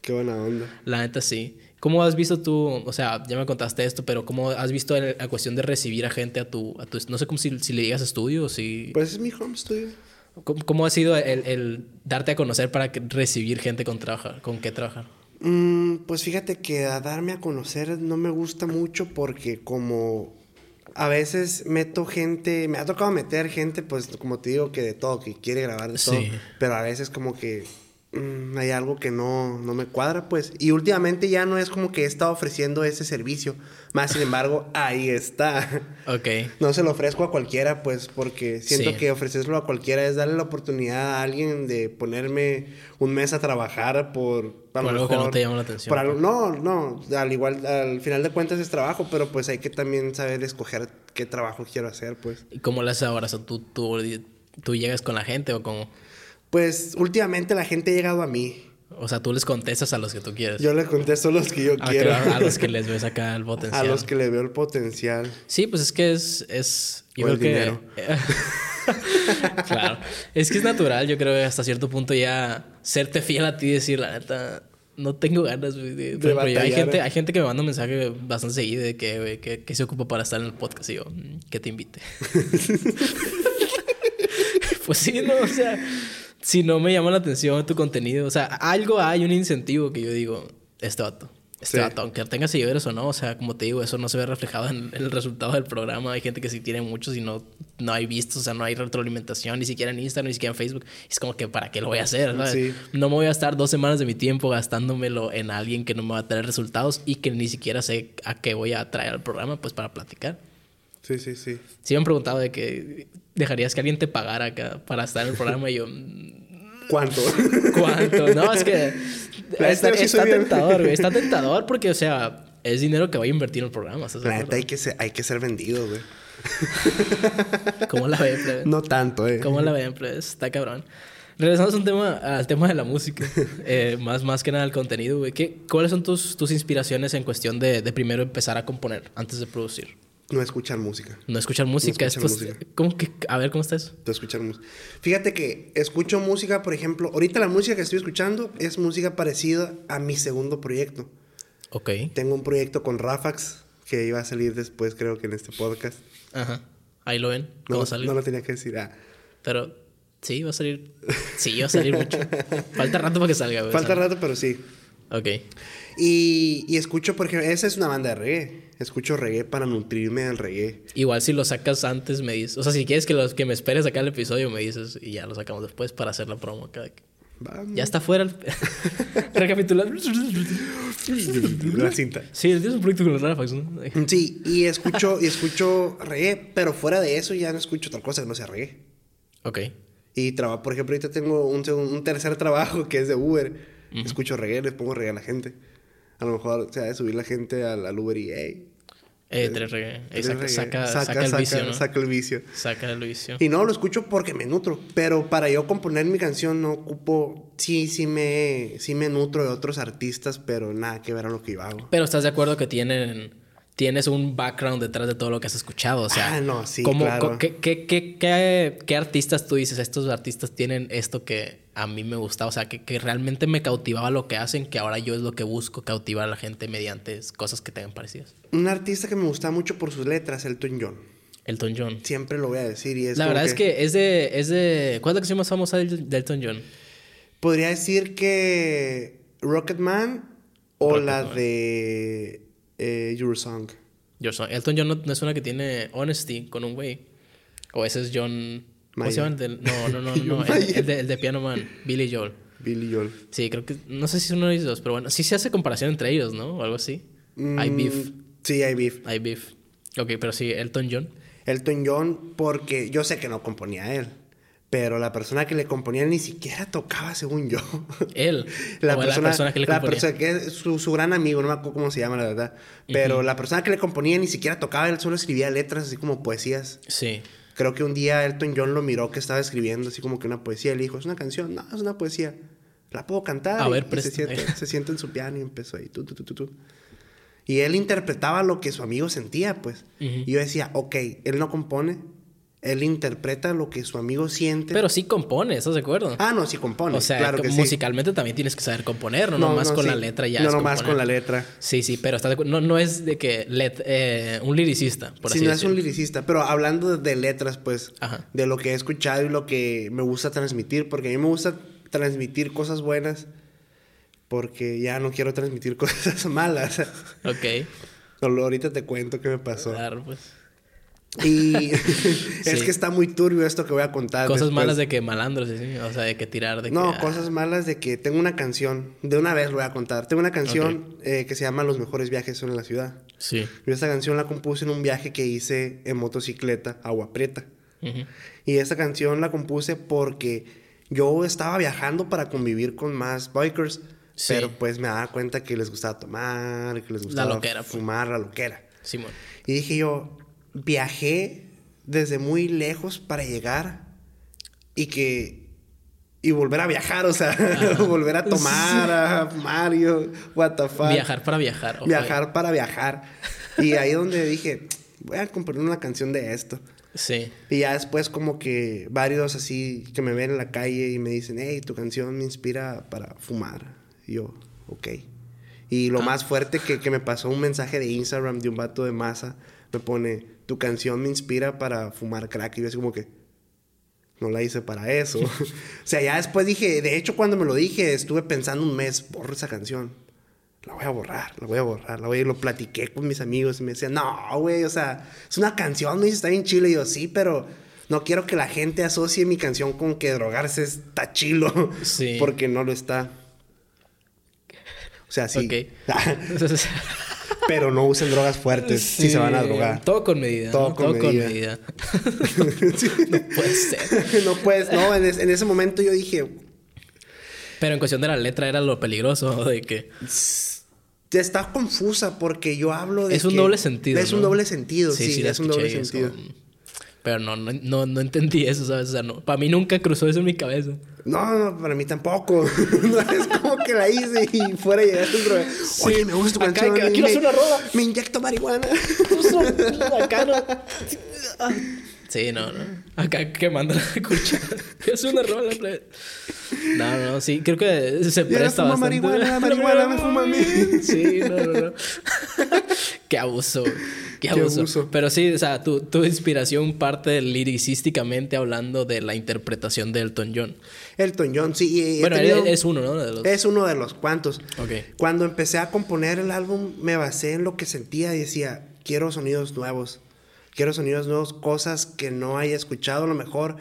Qué buena onda. La neta sí. ¿Cómo has visto tú, o sea, ya me contaste esto, pero cómo has visto la cuestión de recibir a gente a tu, a tu no sé cómo si, si le digas estudio o si... Pues es mi home studio. ¿Cómo, cómo ha sido el, el darte a conocer para recibir gente con, trabajar, con qué trabajar? Mm, pues fíjate que a darme a conocer no me gusta mucho porque como a veces meto gente, me ha tocado meter gente, pues como te digo, que de todo, que quiere grabar de todo, Sí. pero a veces como que mm, hay algo que no, no me cuadra, pues. Y últimamente ya no es como que he estado ofreciendo ese servicio, más sin embargo, ahí está. Ok. No se lo ofrezco a cualquiera, pues, porque siento Sí. que ofrecérselo a cualquiera es darle la oportunidad a alguien de ponerme un mes a trabajar por... Por lo algo que no mejor- te llama la atención, por algo- no, no, al igual, al final de cuentas es trabajo, pero pues hay que también saber escoger qué trabajo quiero hacer, pues. ¿Y cómo lo haces ahora? O sea, ¿tú, tú, tú llegas con la gente o cómo? Pues últimamente la gente ha llegado a mí. O sea, tú les contestas a los que tú quieres. Yo le contesto a los que yo Ah, quiero. claro, a los que les ves acá el A potencial. los que le veo el potencial. Sí, pues es que es... es yo O el dinero. claro. Es que es natural, yo creo que hasta cierto punto ya serte fiel a ti y decir, la neta, no tengo ganas, güey. de- hay, gente, hay gente que me manda un mensaje bastante seguido de que, güey, que, que se ocupa para estar en el podcast y yo, "Mm, que te invite. pues sí, no, o sea, si no me llama la atención tu contenido, o sea, algo hay, un incentivo que yo digo, este vato. Este Sí. vato, aunque tenga seguidores o no, o sea, como te digo, eso no se ve reflejado en, el resultado del programa. Hay gente que sí tiene muchos y no, no hay vistos, o sea, no hay retroalimentación, ni siquiera en Instagram, ni siquiera en Facebook. Es como que, ¿para qué lo voy a hacer? No me voy a estar dos semanas de mi tiempo gastándomelo en alguien que no me va a traer resultados y que ni siquiera sé a qué voy a traer al programa, pues para platicar. Sí, sí, sí. Sí me han preguntado de que dejarías que alguien te pagara acá para estar en el programa y yo, mm, ¿Cuánto? ¿cuánto? No, es que La está, sí tentador, güey. Está tentador porque, o sea, es dinero que voy a invertir en el programa. ¿estás de La neta hay que ser, hay que ser vendido, güey. ¿Cómo la ven, plebe? No tanto, eh. ¿Cómo la ven, plebe? Está cabrón. Regresamos un tema, al tema de la música. Eh, más, más que nada al contenido, güey. ¿Qué- ¿Cuáles son tus, tus inspiraciones en cuestión de, de primero empezar a componer antes de producir? No escuchar música. No escuchar música. escuchar música. ¿Cómo que? A ver, ¿cómo está eso? de escuchar música. Fíjate que escucho música, por ejemplo, ahorita la música que estoy escuchando es música parecida a mi segundo proyecto. Ok. Tengo un proyecto con Rafax que iba a salir después, creo que en este podcast. Ajá. Ahí lo ven. No, ¿Cómo salió? no lo tenía que decir. Ah, Pero sí, va a salir. Sí, va a salir mucho. Falta rato para que salga, güey. falta rato, pero sí. Ok. Y, y escucho, por ejemplo, esa es una banda de reggae. Escucho reggae para nutrirme del reggae. Igual si lo sacas antes me dices. O sea, si quieres que, los, que me esperes acá el episodio, me dices y ya lo sacamos después para hacer la promo acá. Vamos. Ya está fuera el. Recapitulando. La cinta. Sí, tienes un proyecto con los Rafax, ¿no? Sí, y escucho, y escucho reggae, pero fuera de eso ya no escucho otra cosa que no sea reggae. Ok. Y trabajo, por ejemplo, ahorita tengo un, un tercer trabajo que es de Uber. Escucho reggae, les pongo reggae a la gente. A lo mejor, o sea, de subir la gente al, al Uber y, hey, Eh, tres reggae. Eh, tres saca, reggae. saca, saca el vicio, ¿no? saca el vicio. Saca el vicio. Y no, lo escucho porque me nutro. Pero para yo componer mi canción no ocupo... Sí, sí me, sí me nutro de otros artistas, pero nada que ver a lo que yo hago. Pero estás de acuerdo que tienen. Tienes un background detrás de todo lo que has escuchado. O sea, Ah, no, sí, ¿cómo- claro. qué, qué, qué- qué artistas tú dices? Estos artistas tienen esto que a mí me gusta. O sea, que, que realmente me cautivaba lo que hacen, que ahora yo es lo que busco, cautivar a la gente mediante cosas que tengan parecidas. Un artista que me gusta mucho por sus letras, Elton John. Elton John. Siempre lo voy a decir y es la verdad es que es de, es de. ¿Cuál es la canción más famosa de, de Elton John? Podría decir que Rocketman o la de eh, Your Song. Your Song. Elton John no, no es una que tiene Honesty con un güey. O ese es John. No, no, no, no. el, de, el de Piano Man. Billy Joel. Billy Joel. Sí, creo que. No sé si es uno de ellos dos, pero bueno. Sí se hace comparación entre ellos, ¿no? O algo así. Mm, beef. Sí, hay beef. Hay beef. Ok, pero sí, Elton John. Elton John, porque yo sé que no componía él, Pero la persona que le componía ni siquiera tocaba, según yo. Él. La, o persona, la persona que le la componía. persona que es su, su gran amigo, no me acuerdo cómo se llama, la verdad. Pero la persona que le componía ni siquiera tocaba, él solo escribía letras, así como poesías. Sí. Creo que un día Elton John lo miró que estaba escribiendo así como que una poesía. Le dijo, es una canción. No, es una poesía. La puedo cantar. A ver, y se, sienta, se sienta en su piano y empezó ahí. Tu, tu, tu, tu, tu. Y él interpretaba lo que su amigo sentía, pues. Y yo decía, ok, él no compone. Él interpreta lo que su amigo siente. Pero sí compone, ¿estás de acuerdo? ah, no, sí compone. o sea, claro que sí. musicalmente también tienes que saber componer, no, nomás con sí. la letra ya. No nomás con la letra. Sí, sí, pero estás de acuerdo? No, no es de que let- eh, un liricista, por Sí, así no es un liricista, pero hablando de letras, pues, Ajá. de lo que he escuchado y lo que me gusta transmitir, porque a mí me gusta transmitir cosas buenas, porque ya no quiero transmitir cosas malas. Ok. Solo ahorita te cuento qué me pasó. Claro, pues. Y es que está muy turbio esto que voy a contar. Cosas después. malas de que malandros, sí. O sea, de que tirar, de No, que... ah, cosas malas de que tengo una canción, de una vez lo voy a contar. Tengo una canción eh, que se llama Los mejores viajes son en la ciudad. Sí. Yo esta canción la compuse en un viaje que hice en motocicleta, Agua Prieta. Ujú. Y esta canción la compuse porque yo estaba viajando para convivir con más bikers, Sí. pero pues me daba cuenta que les gustaba tomar, que les gustaba loquera, pues. fumar, la loquera. Simón. Y dije yo, viajé desde muy lejos para llegar y que... Y volver a viajar, o sea, volver a tomar, a yo, what the fuck. Viajar para viajar. ojo. Viajar para viajar. Y ahí donde dije, voy a componer una canción de esto. Sí. Y ya después como que varios así que me ven en la calle y me dicen, hey, tu canción me inspira para fumar. Y yo, ok. Y Ah. lo más fuerte que, que me pasó un mensaje de Instagram de un vato de masa, me pone, tu canción me inspira para fumar crack. Y yo así como que, no la hice para eso. o sea, ya después dije, de hecho cuando me lo dije, estuve pensando un mes, borro esa canción. La voy a borrar, la voy a borrar, la voy a... Lo platiqué con mis amigos y me decían, no, güey, o sea, es una canción, me dice, está bien chile. Y yo, sí, pero no quiero que la gente asocie mi canción con que drogarse está chilo. Sí. Porque no lo está. O sea, sí. Ok. pero no usen drogas fuertes si se van a drogar. Todo con medida. Todo ¿no? con medida. no puede ser. no puedes, no, en, es- en ese momento yo dije, Pero en cuestión de la letra era lo peligroso de que... está confusa porque yo hablo de Es un que- doble sentido, Es ¿no? un doble sentido, sí, la es un doble sentido. Pero no, no, no, no entendí eso, ¿sabes? O sea, no. Para mí nunca cruzó eso en mi cabeza. No, no, para mí tampoco. es como que la hice y fuera llegar a un droga. Oye, me gusta tu Acá- canción. acá quiero me, hacer una rola. Me inyecto marihuana. Acá no. Sí, no, no. Acá quemando la cucha. Es una rola. No, no, sí, creo que se presta fuma bastante. marihuana, marihuana me fuma a mí. Sí, no, no, no. Qué abuso. Qué abuso. abuso. Pero sí, o sea, tu, tu inspiración parte liricísticamente hablando de la interpretación de Elton John. Elton John, sí. y Bueno, él tenido- es uno, ¿no? De los... Es uno de los cuantos. Ok. Cuando empecé a componer el álbum, me basé en lo que sentía y decía, quiero sonidos nuevos. Quiero sonidos nuevos, cosas que no haya escuchado. A lo mejor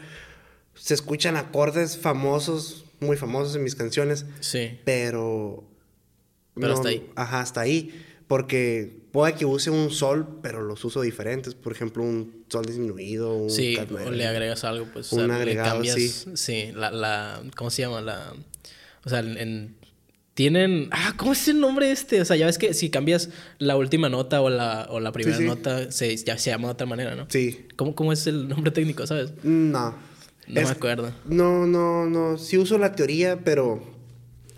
se escuchan acordes famosos, muy famosos en mis canciones, Sí. pero... Pero hasta ahí. Ajá, hasta ahí. Porque puede que use un sol, pero los uso diferentes. Por ejemplo, un sol disminuido, un Sí, o le agregas algo, pues. o Un le agregado, cambias, sí. Sí, la, la. ¿Cómo se llama? La. O sea, en. Tienen. Ah, ¿cómo es el nombre este? O sea, ya ves que si cambias la última nota o la, o la primera sí. nota, se, ya se llama de otra manera, ¿no? Sí. ¿Cómo, ¿Cómo es el nombre técnico, sabes? No. No Es- me acuerdo. No, no, no. Sí uso la teoría, pero...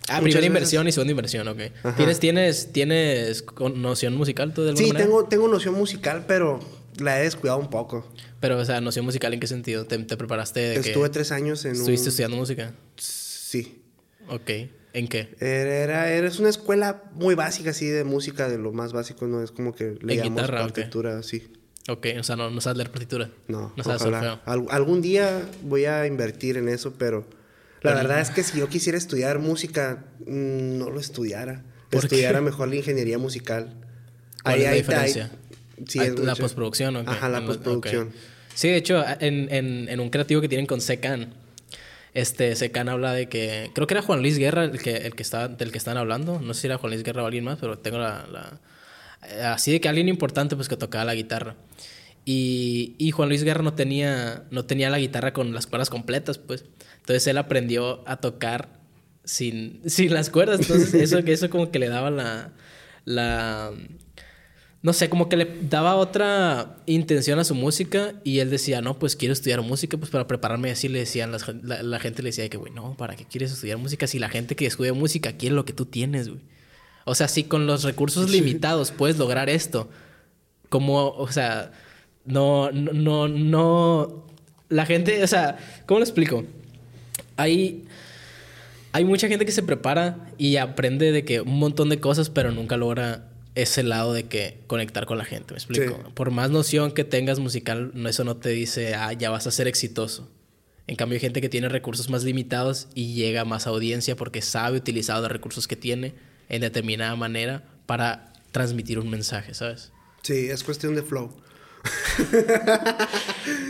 Ah, primera veces- inversión y segunda inversión, ok. Ajá. ¿Tienes, tienes, ¿Tienes noción musical tú de alguna Sí, manera? tengo, tengo noción musical, pero la he descuidado un poco. Pero, o sea, noción musical en qué sentido? ¿Te, te preparaste de que Estuve tres años en estuviste un... estudiando música? Sí. Ok. ¿En qué? Era, era, es una escuela muy básica, así, de música, de lo más básico, ¿no? Es como que le ¿En llamamos guitarra o qué? partitura, sí. Ok, o sea, no, no sabes leer partitura. No, No sabes ojalá. Al- algún día voy a invertir en eso, pero la Pero- verdad es que si yo quisiera estudiar música, mm, no lo estudiara. ¿Por Estudiara qué? mejor la ingeniería musical. ¿Cuál es la diferencia? sí, Ah, es la mucho. postproducción, ¿o qué? Ajá, la En postproducción. Sí, de hecho, en, en, en un creativo que tienen con Secan, este Secan habla de que. Creo que era Juan Luis Guerra el que, el que estaba, del que están hablando. No sé si era Juan Luis Guerra o alguien más, pero tengo la. así de que alguien importante, pues que tocaba la guitarra. Y, y Juan Luis Guerra no tenía, no tenía la guitarra con las cuerdas completas, pues. Entonces él aprendió a tocar sin, sin las cuerdas. Entonces eso, eso como que le daba la, la... No sé, como que le daba otra intención a su música y él decía, no, pues quiero estudiar música, pues para prepararme así le decían, las- la, la gente le decía que, güey, no, ¿para qué quieres estudiar música si la gente que estudia música quiere lo que tú tienes, güey? O sea, si con los recursos limitados puedes lograr esto, como, o sea, no, no, no, no, la gente, o sea, ¿cómo lo explico? Hay, hay mucha gente que se prepara y aprende de que un montón de cosas, pero nunca logra ese lado de que conectar con la gente, ¿me explico? Sí. Por más noción que tengas musical, eso no te dice, ah, ya vas a ser exitoso. En cambio, hay gente que tiene recursos más limitados y llega a más audiencia porque sabe utilizar los recursos que tiene en determinada manera para transmitir un mensaje, ¿sabes? Sí, es cuestión de flow.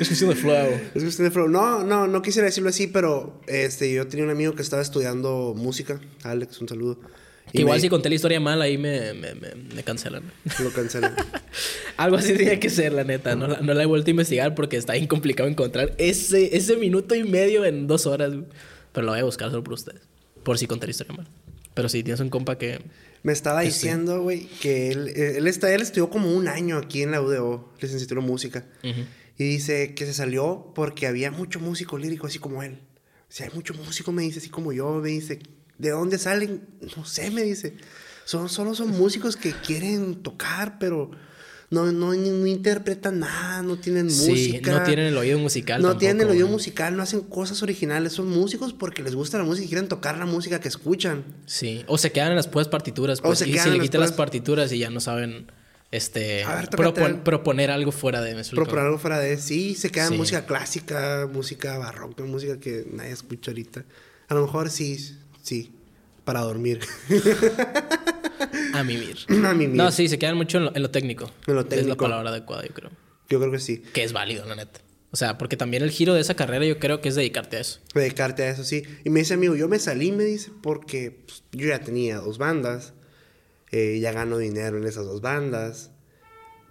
Es cuestión de flow. Es cuestión de flow. No, no, no quisiera decirlo así, pero este, yo tenía un amigo que estaba estudiando música. Alex, un saludo. Que igual me- si conté la historia mal, ahí me, me, me, cancelan. Lo cancelan. Algo así tenía que ser, la neta. No, la- no la he vuelto a investigar porque está bien complicado encontrar ese, ese minuto y medio en dos horas. Pero lo voy a buscar solo por ustedes. Por si conté la historia mal. Pero si tienes un compa que... Me estaba Que sí. diciendo, güey, que él, él, está, él estudió como un año aquí en la UDO, licenciatura en música. Ujú. Y dice que se salió porque había mucho músico lírico así como él. O sea, hay mucho músico, me dice, así como yo. Me dice, ¿de dónde salen? No sé, me dice. Son, solo son músicos que quieren tocar, pero no, no, no interpretan nada, no tienen Sí, música. no tienen el oído musical No tampoco, tienen el oído musical, no hacen cosas originales. Son músicos porque les gusta la música y quieren tocar la música que escuchan. Sí. O se quedan en las puras partituras. O Pues, se y quedan se en le quitan las puras- partituras y ya no saben... Este... Ver, propon- proponer algo fuera de... ¿me explico? Proponer algo fuera de sí, se quedan Sí. música clásica, música barroca, música que nadie escucha ahorita. A lo mejor sí, sí, para dormir. A mimir. A mimir. No, sí, se quedan mucho en lo, en lo técnico. En lo Es la técnico. palabra adecuada, yo creo. Yo creo que sí. Que es válido, la neta. O sea, porque también el giro de esa carrera yo creo que es dedicarte a eso. Dedicarte a eso, sí. Y me dice, amigo, yo me salí, me dice, porque pues, yo ya tenía dos bandas. eh, ya gano dinero en esas dos bandas.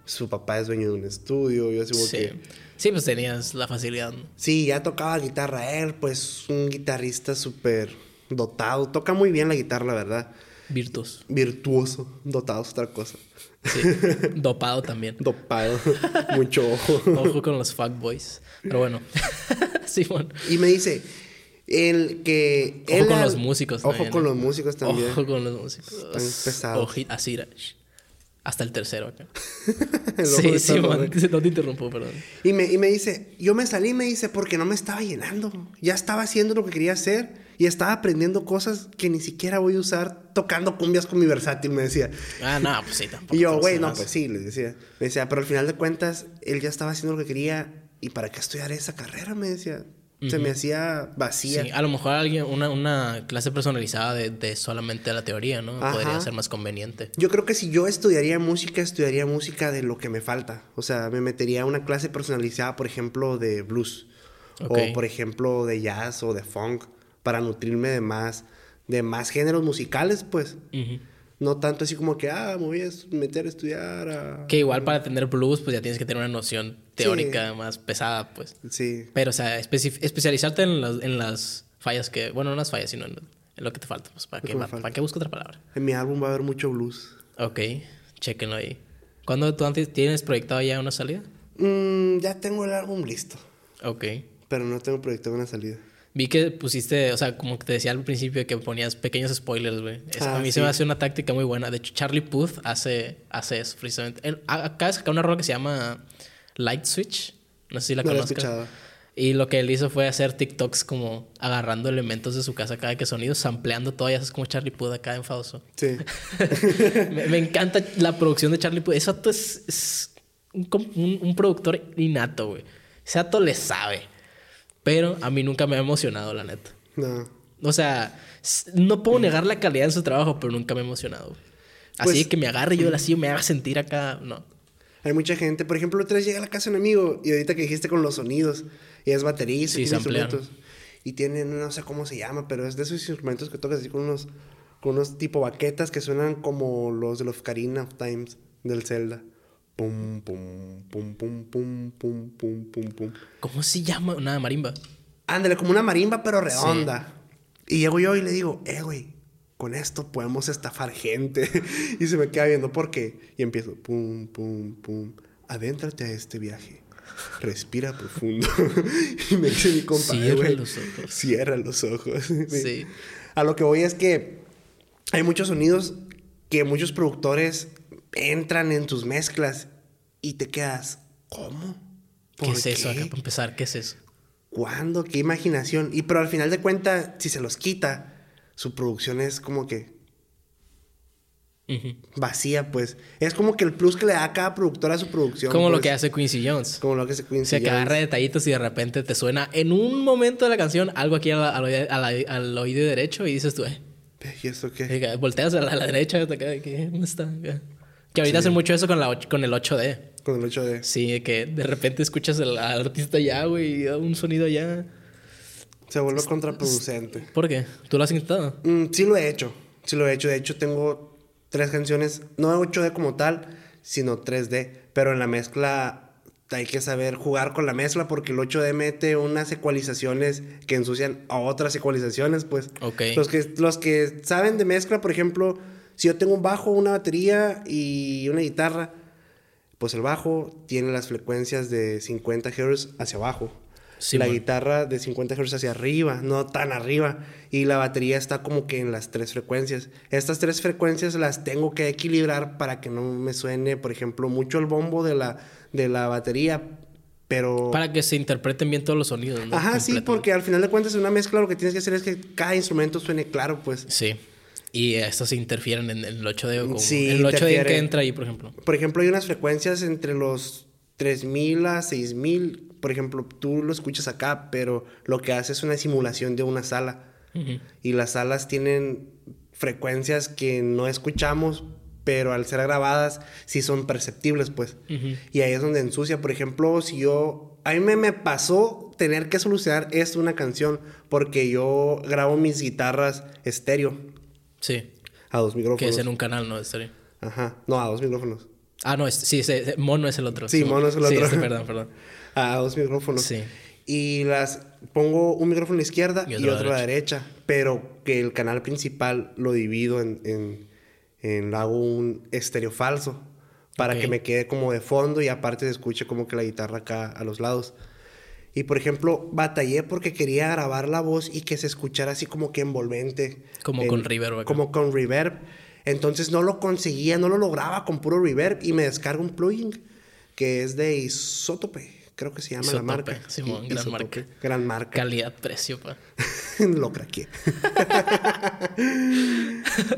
Su papá es dueño de un estudio. Yo así Sí. que... Sí, pues tenías la facilidad. ¿no? Sí, ya tocaba guitarra él, pues un guitarrista súper dotado. Toca muy bien la guitarra, la verdad. Virtuoso. Virtuoso. Dotado es otra cosa. Sí. Dopado también. Dopado. Mucho ojo. Ojo con los fuckboys. Pero bueno. Simón. Y me dice, el que... Ojo él con al- los músicos Ojo también, con ¿eh? los músicos también. Ojo con los músicos. Están pesados. Oji- así era. Hasta el tercero acá. El sí, sí, man. No te interrumpo, perdón. Y me, y me dice, yo me salí, me dice, porque no me estaba llenando. Ya estaba haciendo lo que quería hacer y estaba aprendiendo cosas que ni siquiera voy a usar tocando cumbias con mi versátil, me decía. Ah, no, pues sí, tampoco. Y yo, güey, no, pues sí, le decía. Me decía, pero al final de cuentas, él ya estaba haciendo lo que quería. ¿Y para qué estudiar esa carrera? Me decía. Se me hacía vacía. Sí, a lo mejor alguien, una, una clase personalizada de, de solamente la teoría, ¿no? Ajá. Podría ser más conveniente. Yo creo que si yo estudiaría música, estudiaría música de lo que me falta. O sea, me metería a una clase personalizada, por ejemplo, de blues. Ok. O, por ejemplo, de jazz o de funk. Para nutrirme de más, de más géneros musicales, pues. No tanto así como que, ah, me voy a meter a estudiar a... Que igual para tener blues, pues ya tienes que tener una noción teórica más pesada, pues. Sí. Pero, o sea, especi- especializarte en las, en las fallas que... Bueno, no en las fallas, sino en, lo que te falta. Pues, ¿para, qué. ¿para qué busco otra palabra? En mi álbum va a haber mucho blues. Ok, chequenlo ahí. ¿Cuándo tú antes tienes proyectado ya una salida? Mm, ya tengo el álbum listo. Ok. Pero no tengo proyectado una salida. Vi que pusiste, o sea, como que te decía al principio que ponías pequeños spoilers, güey. Eso Ah, a mí sí. se me hace una táctica muy buena. De hecho, Charlie Puth hace, hace eso, precisamente. Él a- acaba de sacar una rola que se llama Light Switch. No sé si la No conozcas. Y lo que él hizo fue hacer TikToks como agarrando elementos de su casa cada que sonidos, sampleando todo y haces como Charlie Puth acá enfadoso. Sí. me, me encanta la producción de Charlie Puth. Vato es, es un, un- un productor innato, güey. Ese vato le sabe. Pero a mí nunca me ha emocionado, la neta. No. O sea, no puedo negar la calidad de su trabajo, pero nunca me ha emocionado. Así Pues- que me agarre yo de la silla y me haga sentir acá. No. Hay mucha gente. Por ejemplo, otra vez llega a la casa un amigo y ahorita que dijiste con los sonidos. Y es baterista, Sí, y instrumentos. Y tiene, no sé cómo se llama, pero es de esos instrumentos que tocas así con unos, con unos tipo baquetas que suenan como los de los Ocarina of Times del Zelda. Pum, pum, pum, pum, pum, pum, pum, pum, pum. ¿Cómo se llama? Una marimba. Ándale, como una marimba, pero redonda. Y llego yo y le digo, eh, güey, con esto podemos estafar gente. y se me queda viendo, ¿por qué? Y empiezo, pum, pum, pum. Adéntrate a este viaje. Respira profundo. y me dice mi compa, Cierra los ojos. Cierra los ojos. Sí. A lo que voy es que hay muchos sonidos que muchos productores entran en tus mezclas y te quedas, ¿cómo? ¿Qué ¿Por es eso acá para empezar? ¿Qué es eso? ¿Cuándo? ¿Qué imaginación? Y pero al final de cuentas, si se los quita, su producción es como que vacía, pues. Es como que el plus que le da a cada productor a su producción. Como lo pues. que hace Quincy Jones. Como lo que se O Quincy sea, Jones. agarra detallitos y de repente te suena en un momento de la canción algo aquí al, al oído- al- al oído derecho y dices tú, eh. ¿Y esto qué? y volteas a la, a la derecha, te quedas, ¿qué? ¿dónde está? Que ahorita hacen mucho eso con, la, con el 8D. Con el 8D. Sí, que de repente escuchas al, al artista allá, güey, y da un sonido allá. Se vuelve contraproducente. ¿Por qué? ¿Tú lo has intentado? Mm, sí lo he hecho. Sí lo he hecho. De hecho, tengo tres canciones, no 8D como tal, sino 3D. Pero en la mezcla hay que saber jugar con la mezcla porque el 8D mete unas ecualizaciones que ensucian a otras ecualizaciones, pues. Ok. Los que, los que saben de mezcla, por ejemplo, si yo tengo un bajo, una batería y una guitarra, pues el bajo tiene las frecuencias de 50 Hz hacia abajo. Sí, la man. guitarra de 50 Hz hacia arriba, no tan arriba. Y la batería está como que en las tres frecuencias. Estas tres frecuencias las tengo que equilibrar para que no me suene, por ejemplo, mucho el bombo de la, de la batería. Pero... Para que se interpreten bien todos los sonidos, ¿no? Ajá, sí, porque al final de cuentas en una mezcla lo que tienes que hacer es que cada instrumento suene claro, pues. Sí. Y estos se interfieren en el 8D o como... Sí, el 8D en que entra ahí, por ejemplo. Por ejemplo, hay unas frecuencias entre los 3000 a 6000. Por ejemplo, tú lo escuchas acá, pero lo que hace es una simulación de una sala. Y las salas tienen frecuencias que no escuchamos, pero al ser grabadas sí son perceptibles, pues. Y ahí es donde ensucia. Por ejemplo, si yo... A mí me, me pasó tener que solucionar esto una canción porque yo grabo mis guitarras estéreo Sí. a dos Que micrófonos. es en un canal, ¿no? Estéreo. Ajá. No, a dos micrófonos. Ah, no, es- sí, ese- mono es el otro. Sí, mono es el Sí, otro. este, perdón, perdón. a dos micrófonos. Sí. Y las pongo un micrófono a la izquierda Y otro a otro, la a la derecha. Pero que el canal principal lo divido en, en, en- hago un estéreo falso. Para que me quede como de fondo y aparte se escuche como que la guitarra acá a los lados. Y por ejemplo, batallé porque quería grabar la voz y que se escuchara así como que envolvente. Como con reverb acá. Como con reverb. Entonces no lo conseguía, no lo lograba con puro reverb y me descargo un plugin que es de Isotope, creo que se llama Isotope, la marca. Simón, gran Isotope, marca. Gran marca. Calidad-precio, pa. lo craqué.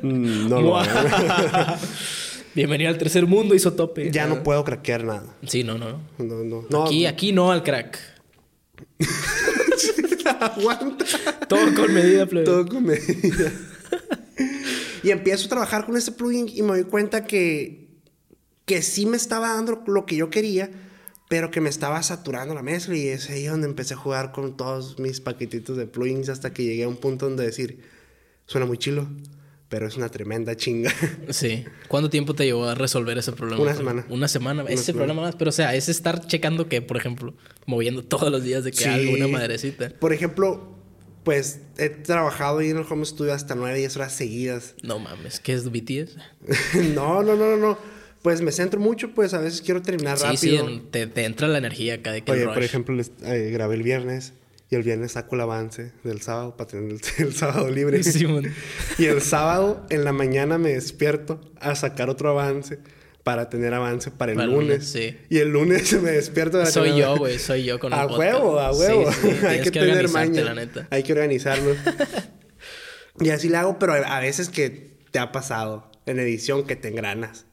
Mm, no lo. Bienvenido al tercer mundo, Isotope. Ya no puedo craquear nada. Sí, no, no. No, no. no Aquí, aquí no al crack. aguanta. Todo con medida, plebe. Todo con medida. y empiezo a trabajar con este plugin y me doy cuenta que, que sí me estaba dando lo que yo quería, pero que me estaba saturando la mezcla. Y es ahí donde empecé a jugar con todos mis paquetitos de plugins hasta que llegué a un punto donde decir, suena muy chilo, pero es una tremenda chinga. Sí. ¿Cuánto tiempo te llevó a resolver ese problema? Una semana. Una semana. ese semana. problema más. Pero, o sea, es estar checando que, por ejemplo, moviendo todos los días de que Sí. alguna madrecita. Por ejemplo, pues he trabajado ahí en el home studio hasta 9, 10 horas seguidas. No mames, ¿qué es BTS? no, no, no, no, no. Pues me centro mucho, pues a veces quiero terminar Sí, rápido. sí, te, te entra la energía acá de que Oye, rush. por ejemplo, les- eh, grabé el viernes y el viernes saco el avance del sábado para tener el, el sábado libre. Y el sábado en la mañana me despierto a sacar otro avance para tener avance para el Para lunes. lunes, sí. Y el lunes me despierto para Soy tener- yo, güey, soy yo con el A podcast. huevo, a huevo. Sí, sí, Hay que, que tener maña. la neta. Hay que organizarnos. y así le hago, pero a veces que te ha pasado en edición que te engranas.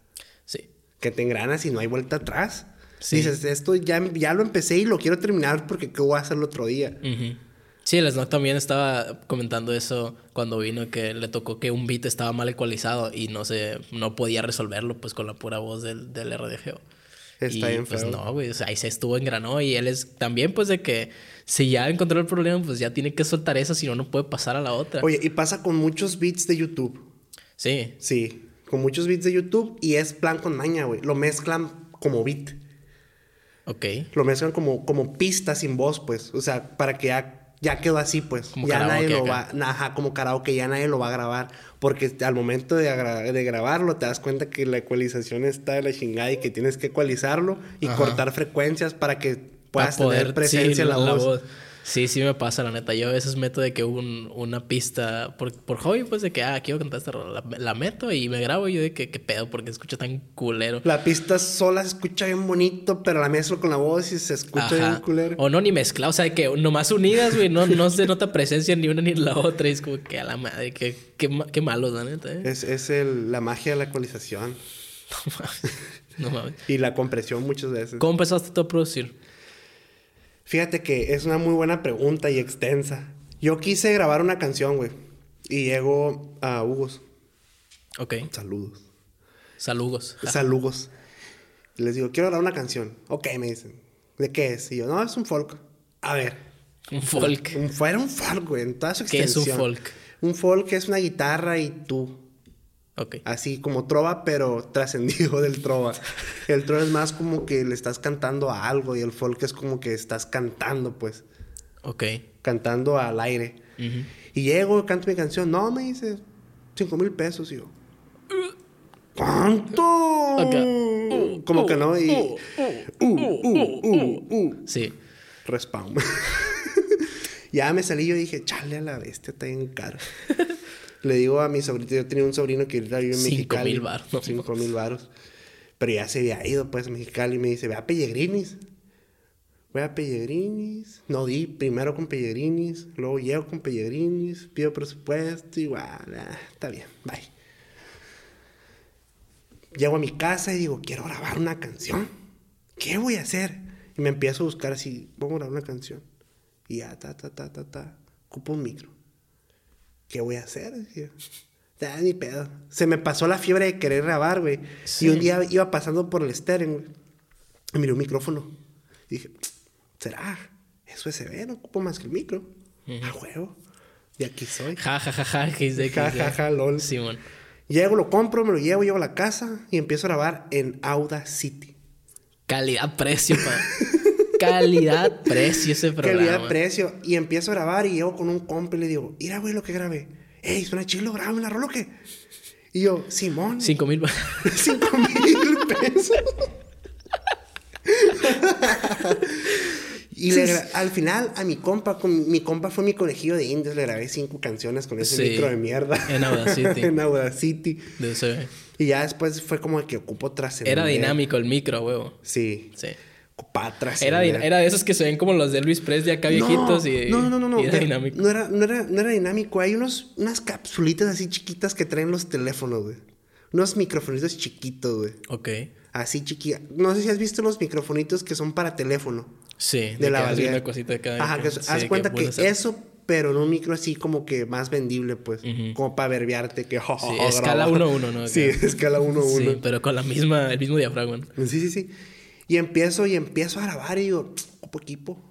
Sí. que te engranas y no hay vuelta atrás. Sí. Dices, esto ya, ya lo empecé y lo quiero terminar porque ¿qué voy a hacer el otro día? Ujú. Sí, el Snow también estaba comentando eso cuando vino, que le tocó que un beat estaba mal ecualizado y no se, no podía resolverlo pues con la pura voz del, del RDGO. Está y, bien pues feo. no, güey, o sea, ahí se estuvo engranó y él es también pues de que si ya encontró el problema, pues ya tiene que soltar eso, si no, no puede pasar a la otra. Oye, y pasa con muchos beats de YouTube. Sí, Sí, con muchos beats de YouTube y es plan con maña, güey. Lo mezclan como beat. Ok. Lo mezclan como, como pista sin voz, pues. O sea, para que ya, ya quedó así, pues. Como ya nadie lo va... Ajá, como karaoke, ya nadie lo va a grabar. Porque al momento de, agra- de grabarlo te das cuenta que la ecualización está de la chingada y que tienes que ecualizarlo y Ajá. cortar frecuencias para que puedas Para tener presencia sí, en la, voz. Sí, sí me pasa, la neta. Yo a veces meto de que un, una pista por, por hobby, pues de que, ah, quiero cantar esta rola. La, la meto y me grabo y yo de que, qué pedo, porque escucha tan culero. La pista sola se escucha bien bonito, pero la mezclo con la voz y se escucha Ajá. bien culero. O no, ni mezclado. O sea, de que nomás unidas, güey. No, no se nota presencia ni una ni la otra. Y es como que a la madre, qué, qué malos, la neta, ¿eh? Es, es el- la magia de la ecualización No mames. No mames. y la compresión muchas veces. ¿Cómo empezaste tú a producir? Fíjate que es una muy buena pregunta y extensa. Yo quise grabar una canción, güey. Y llego a Hugos. Ok. Saludos. Saludos. Saludos. Y les digo, quiero grabar una canción. Ok, me dicen. ¿De qué es? Y yo, no, es un folk. A ver. Un folk. Un, fuera un folk, güey, en toda su ¿Qué es un extensión. folk? Un folk es una guitarra y tú. Así como trova, pero trascendido del trova. El trova es más como que le estás cantando a algo y el folk es como que estás cantando, pues. Ok. Cantando al aire. Y llego, canto mi canción. No, me dice, cinco mil pesos. Y yo, ¿cuánto? Acá. como que no. Y, uh, uh, uh, uh. Sí. Respawn. ya me salí yo y dije, chale a la bestia, está bien caro. Le digo a mi sobrino, yo tenía un sobrino que ahorita vive en Cinco Mexicali. mil varos. Cinco mil varos. Pero ya se había ido pues a Mexicali y me dice, ve a Pellegrinis. Voy a Pellegrinis. No di, primero con Pellegrinis. Luego llego con Pellegrinis. Pido presupuesto. Igual, ah, está bien, bye. Llego a mi casa y digo, quiero grabar una canción. ¿Qué voy a hacer? Y me empiezo a buscar así, vamos a grabar una canción. Y ya, ta, ta, ta, ta, ta. Ocupo un micro. ¿Qué voy a hacer? Ya, ni pedo. Se me pasó la fiebre de querer grabar, güey. Sí. Y un día iba pasando por el Steren, güey. Y miré un micrófono. Y dije, ¿será? Es USB, no ocupo más que el micro. A huevo. Y aquí soy. Ja, ja, ja, ja. que que Ja, ja, ja, lol. Simón. Llego, lo compro, me lo llevo, llevo a la casa y empiezo a grabar en Audacity. Calidad-precio, pa. Calidad-precio ese programa. Calidad, precio. Y empiezo a grabar y llego con un compa y le digo, mira, güey, lo que grabé. Ey, suena chilo, graba una rola, ¿o qué? Y yo, Simón. Cinco mil. Cinco mil pesos. y le al final, a mi compa, con, mi compa fue mi colegio de indios, le grabé cinco canciones con ese Sí. micro de mierda. En Audacity. en Audacity. de Y ya después fue como que ocupó trascender. Era dinámico el micro, huevo. Sí. Sí. Ocupaba Era, de esos que se ven como los de Elvis Presley acá viejitos y, no, no, no, no, era de- dinámico. No era, no, era, no era dinámico. Hay unos, unas capsulitas así chiquitas que traen los teléfonos, güey. Unos microfonitos chiquitos, güey. Ok. Así chiquitos. No sé si has visto los microfonitos que son para teléfono. Sí. De la haces valía. una cosita de cada Ajá, que sí, haz cuenta que eso, pero en un micro así como que más vendible, pues. Como para verbiarte que... Sí, escala 1-1, ¿no? Sí, escala 1-1. Sí, pero con la misma, el mismo diafragma. ¿no? Sí, sí, sí. Y empiezo y empiezo a grabar y digo, ocupo equipo.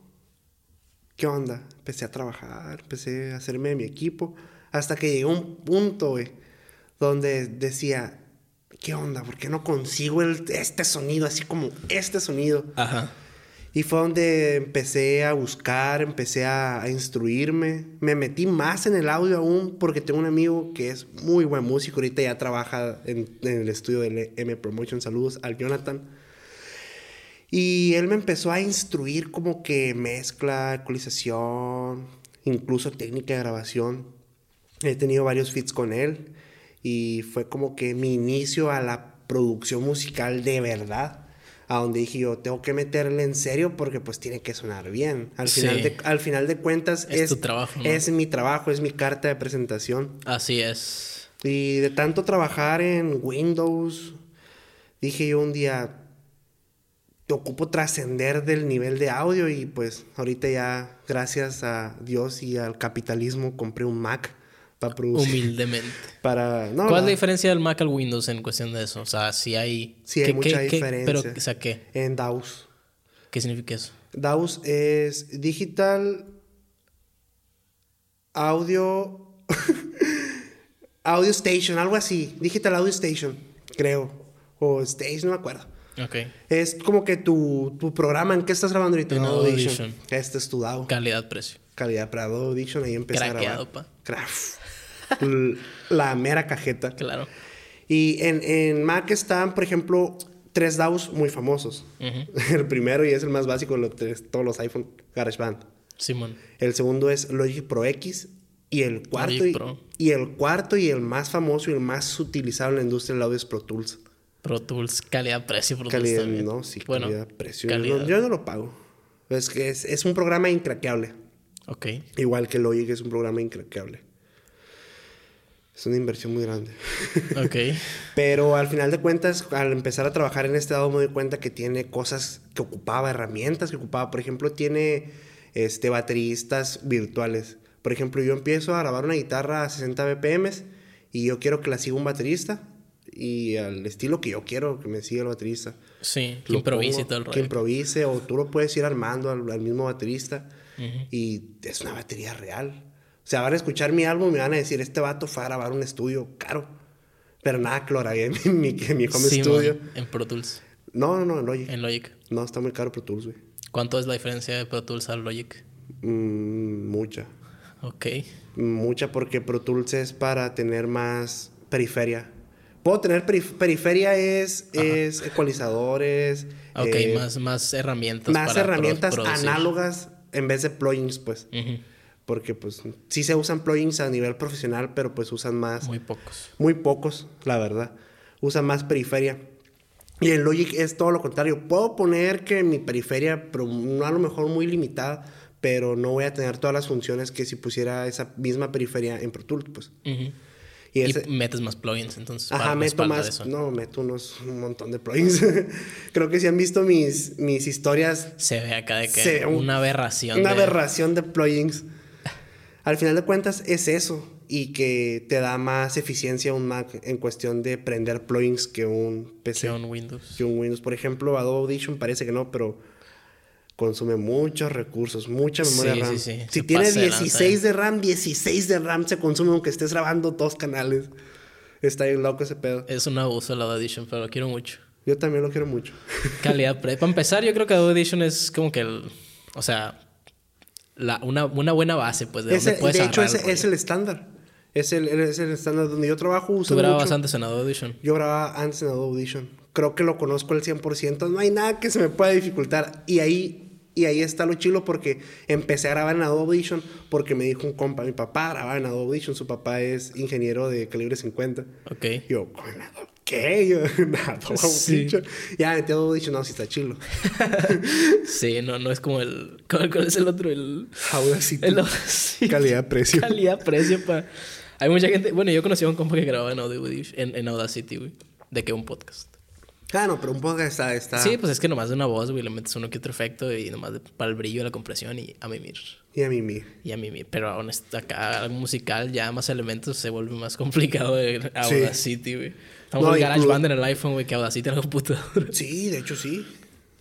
¿Qué onda? Empecé a trabajar, empecé a hacerme de mi equipo. Hasta que llegué a un punto, güey, donde decía, ¿qué onda? ¿Por qué no consigo el- este sonido, así como este sonido? Ajá. Y fue donde empecé a buscar, empecé a, a instruirme. Me metí más en el audio aún porque tengo un amigo que es muy buen músico. Ahorita ya trabaja en, en el estudio de M Promotion. Saludos al Jonathan. Y él me empezó a instruir como que mezcla, ecualización, incluso técnica de grabación. He tenido varios feats con él y fue como que mi inicio a la producción musical de verdad. A donde dije yo, tengo que meterle en serio porque pues tiene que sonar bien. Al, Sí. final, de, al final de cuentas Es tu trabajo, ¿no? es mi trabajo, es mi carta de presentación. Así es. Y de tanto trabajar en Windows, dije yo un día, ocupo trascender del nivel de audio y pues ahorita ya, gracias a Dios y al capitalismo, compré un Mac para producir. Humildemente. Para, no, ¿Cuál es la diferencia del Mac al Windows en cuestión de eso? O sea, si hay... Sí, hay ¿qué- mucha qué- qué- diferencia. pero, o sea, ¿qué? En DAWs. ¿Qué significa eso? DAWs es Digital Audio... Audio Station, algo así. Digital Audio Station, creo. O Stage, no me acuerdo. Ok. Es como que tu, tu programa, ¿en qué estás grabando ahorita? En Adobe Audition. Audition. Este es tu DAO. Calidad-precio. Calidad para Adobe Audition, ahí empecé a Craqueado, grabar. pa. Craft. L- La mera cajeta. Claro. Y en, en Mac están, por ejemplo, tres DAOs muy famosos. El primero, y es el más básico de los tres- todos los iPhone, GarageBand. Simón. El segundo es Logic Pro X. Y el cuarto, y, y el cuarto y el más famoso y el más utilizado en la industria del audio es Pro Tools. Pro Tools, calidad-precio. Calidad, también. no, sí, bueno, calidad, precio. Yo calidad. no- Yo no lo pago. Es que es, es un programa incraqueable. Ok. Igual que Logic es un programa incraqueable. Es una inversión muy grande. Ok. Pero al final de cuentas, al empezar a trabajar en este lado, me doy cuenta que tiene cosas que ocupaba, herramientas que ocupaba. Por ejemplo, tiene este, bateristas virtuales. Por ejemplo, yo empiezo a grabar una guitarra a 60 BPM y yo quiero que la siga un baterista y al estilo que yo quiero que me siga el baterista. Sí, que Lo improvise pongo, y todo el Que rollo. improvise o tú lo puedes ir armando al, al mismo baterista y es una batería real. O sea, van a escuchar mi álbum y me van a decir, este vato fue a grabar un estudio caro. Pero nada, que lo grabé en mi, en mi home studio. En Pro Tools. No, no, no, en Logic. En Logic. No, está muy caro Pro Tools, güey. ¿Cuánto es la diferencia de Pro Tools al Logic? Mm, mucha. Ok. Mucha porque Pro Tools es para tener más periferia. Puedo tener perif- periferia es, es ecualizadores. Ok, eh, más, más herramientas. más para pro- herramientas producir. análogas en vez de plugins, pues. Porque pues sí se usan plugins a nivel profesional, pero pues usan más. Muy pocos. Muy pocos, la verdad. Usan más periferia. Y en Logic es todo lo contrario. Puedo poner que mi periferia, pero no a lo mejor muy limitada, pero no voy a tener todas las funciones que si pusiera esa misma periferia en Pro Tools, pues. Y, ese- metes más plugins, entonces. Ajá, meto más. eso. No, meto unos un montón de plugins. Creo que si han visto mis, mis historias, Se ve acá de que Se un- una aberración. una de- aberración de plugins. Al final de cuentas es eso. Y que te da más eficiencia un Mac en cuestión de prender plugins que un PC. que un Windows. que un Windows. Por ejemplo, Adobe Audition parece que no, pero consume muchos recursos, mucha memoria Sí, RAM. sí, sí. Si Se tiene pasa de lanza, 16 de RAM, 16 de RAM se consume aunque estés grabando dos canales. Está bien loco ese pedo. Es un abuso la Adobe Edition, pero lo quiero mucho. Yo también lo quiero mucho. Calidad pre. Para empezar, yo creo que Adobe Edition es como que el. O sea. La, una, una buena base, pues, de Ese- donde puedes de hecho, el es el estándar. Es el, es el estándar donde yo trabajo. Uso Tú grababas mucho. antes en Adobe Edition. Yo grababa antes en Adobe Audition. Creo que lo conozco al 100%. No hay nada que se me pueda dificultar. Y ahí, y ahí está lo chilo porque empecé a grabar en Adobe Audition porque me dijo un compa, mi papá grababa en Adobe Audition. Su papá es ingeniero de calibre 50. Ok. Yo, "¿Con ¿qué? Yo, Adobe Sí. Ya metí Adobe Audition. No, sí está chilo. Sí, no, no es como el. ¿Cuál, cuál es el otro? El. Audacity. el sí. Calidad-precio. Calidad-precio, pa. Hay mucha gente. Bueno, yo conocí a un compa que grababa en Edition- en, en Audacity, güey. De que un podcast. Ah, no, pero un poco está... está... Sí, pues es que nomás de una voz, güey, le metes uno que otro efecto y nomás de- para el brillo, la compresión y a mimir. Y a mí. Y a mimir. Pero aún acá algo musical, ya más elementos se vuelve más complicado de Audacity, güey. Estamos No, en GarageBand en el iPhone, güey, que Audacity en la computadora. Sí, de hecho sí.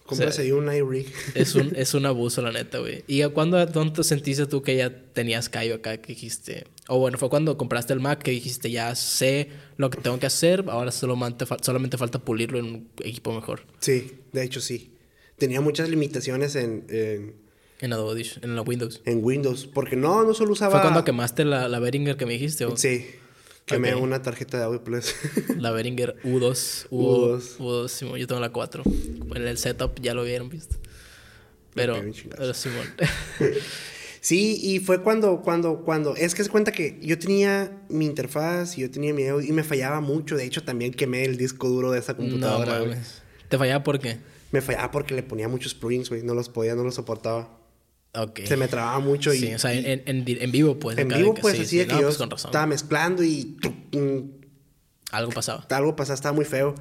Compras ahí un iRig. Es un, es un abuso, la neta, güey. ¿Y a cuándo, cuándo sentiste tú que ya tenías callo acá que dijiste? O bueno, fue cuando compraste el Mac que dijiste, ya sé lo que tengo que hacer, ahora solamente, solamente falta pulirlo en un equipo mejor. Sí, de hecho sí. Tenía muchas limitaciones en, en, En Adobe en la Windows. en Windows. Porque no, no solo usaba... ¿Fue cuando quemaste la, la Behringer que me dijiste? o? Sí. Quemé una tarjeta de Audio Plus. La Behringer U2. U2. U2, Simón. Yo tengo la 4. En el setup ya lo vieron visto. Pero, chingazo. pero Simón. sí, y fue cuando, cuando, cuando... Es que se cuenta que yo tenía mi interfaz y yo tenía mi audio y me fallaba mucho. De hecho, también quemé el disco duro de esa computadora. ¿Te fallaba por qué? me fallaba porque le ponía muchos plugins, güey. No los podía, no los soportaba. Ok. Se me trababa mucho y... Sí, o sea, y- en, en, en vivo, pues. en vivo, que pues, sí, así sí. de que No, yo pues, con razón. estaba mezclando y... Algo pasaba. algo pasaba, estaba muy feo.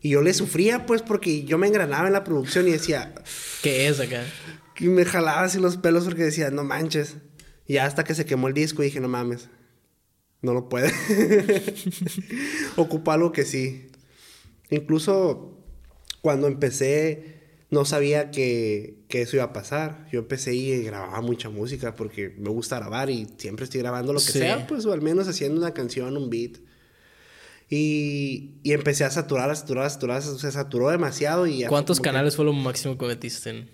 Y yo le sufría, pues, porque yo me engranaba en la producción y decía... ¿Qué es acá? Y me jalaba así los pelos porque decía, no manches. Y hasta que se quemó el disco dije, no mames. No lo puede. Ocupa algo que sí. Incluso cuando empecé, no sabía que, que eso iba a pasar. Yo empecé y grababa mucha música porque me gusta grabar y siempre estoy grabando lo que Sí. sea, pues, o al menos haciendo una canción, un beat. Y, y empecé a saturar, a saturar, a saturar, se saturó demasiado y... ya ¿Cuántos que- canales fue lo máximo que metiste en?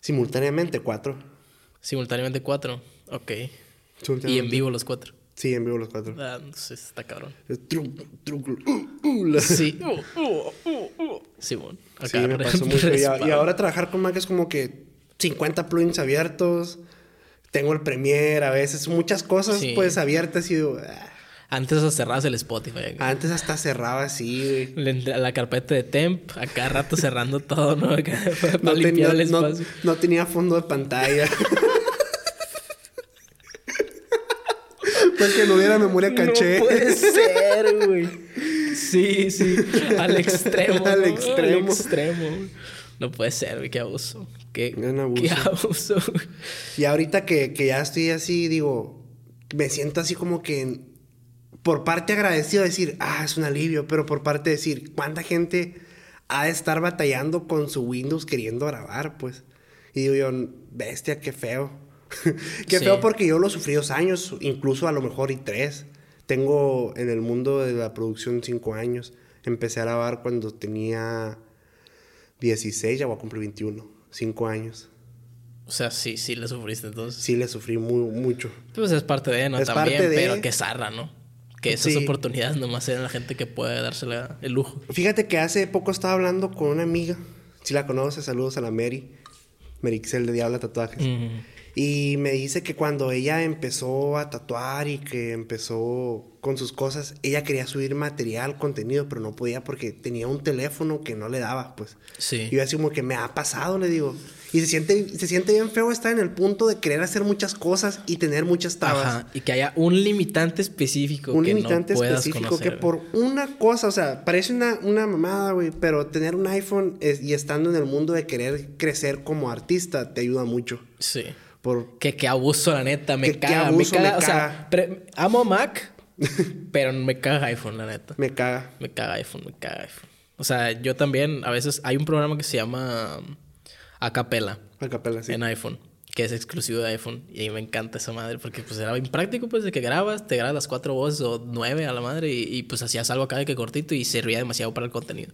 Simultáneamente, cuatro. Simultáneamente cuatro. Ok. Y en vivo los cuatro. Sí, en vivo los cuatro. Ah, entonces está cabrón. Tru- tru- uh, uh, la- Sí. Uh, uh, uh, uh. Simón. Sí, me pasó mucho. Y, a- y ahora trabajar con Mac es como que 50 plugins abiertos. Tengo el Premiere, a veces muchas cosas Sí. pues abiertas y digo, ah. Antes hasta cerrabas el Spotify. acá. antes hasta cerraba así, güey. La carpeta de temp, a cada rato cerrando todo, ¿no? Acá, para No, ten- limpiar el no- no- espacio. no tenía fondo de pantalla. Porque no hubiera memoria caché. No puede ser, güey. Sí, sí. Al extremo. Al ¿no? extremo. Al extremo. güey. No puede ser, güey. Qué abuso. Qué, abuso. qué abuso. Y ahorita que, que ya estoy así, digo, me siento así como que por parte agradecido decir, ah, es un alivio, pero por parte decir, ¿cuánta gente ha de estar batallando con su Windows queriendo grabar? Pues. Y digo yo, bestia, qué feo. qué Sí. feo porque yo lo sufrí dos años, incluso a lo mejor y tres. Tengo en el mundo de la producción cinco años. Empecé a grabar cuando tenía 16, ya voy a cumplir 21. Cinco años. O sea, sí, sí le sufriste entonces. Sí le sufrí muy, mucho. Pues es parte de, ¿no? Es También, parte de- pero qué zarra, ¿no? Que esas Sí. oportunidades nomás eran la gente que puede dársela el lujo. Fíjate que hace poco estaba hablando con una amiga. Si la conoces, saludos a la Mary. Merixel de Diabla Tatuajes. Ujú. Y me dice que cuando ella empezó a tatuar y que empezó con sus cosas, ella quería subir material, contenido, pero no podía porque tenía un teléfono que no le daba, pues. Sí. Y yo así como que me ha pasado, le digo. Y se siente, se siente bien feo estar en el punto de querer hacer muchas cosas y tener muchas tabas. Ajá. Y que haya un limitante específico un que limitante no específico conocer. que por una cosa, o sea, parece una, una mamada, güey, pero tener un iPhone es- y estando en el mundo de querer crecer como artista te ayuda mucho. Sí. Por, Que qué abuso, la neta. Me Que caga, abuso, me caga. me o sea, pre- amo Mac, pero me caga iPhone, la neta. me caga. Me caga iPhone, me caga iPhone. O sea, yo también, a veces hay un programa que se llama um, Acapella A capela, sí. en iPhone, que es exclusivo de iPhone. Y a mí me encanta esa madre porque pues era bien práctico, pues de que grabas, te grabas las cuatro voces o nueve a la madre y, y, pues hacías algo acá de que cortito y servía demasiado para el contenido.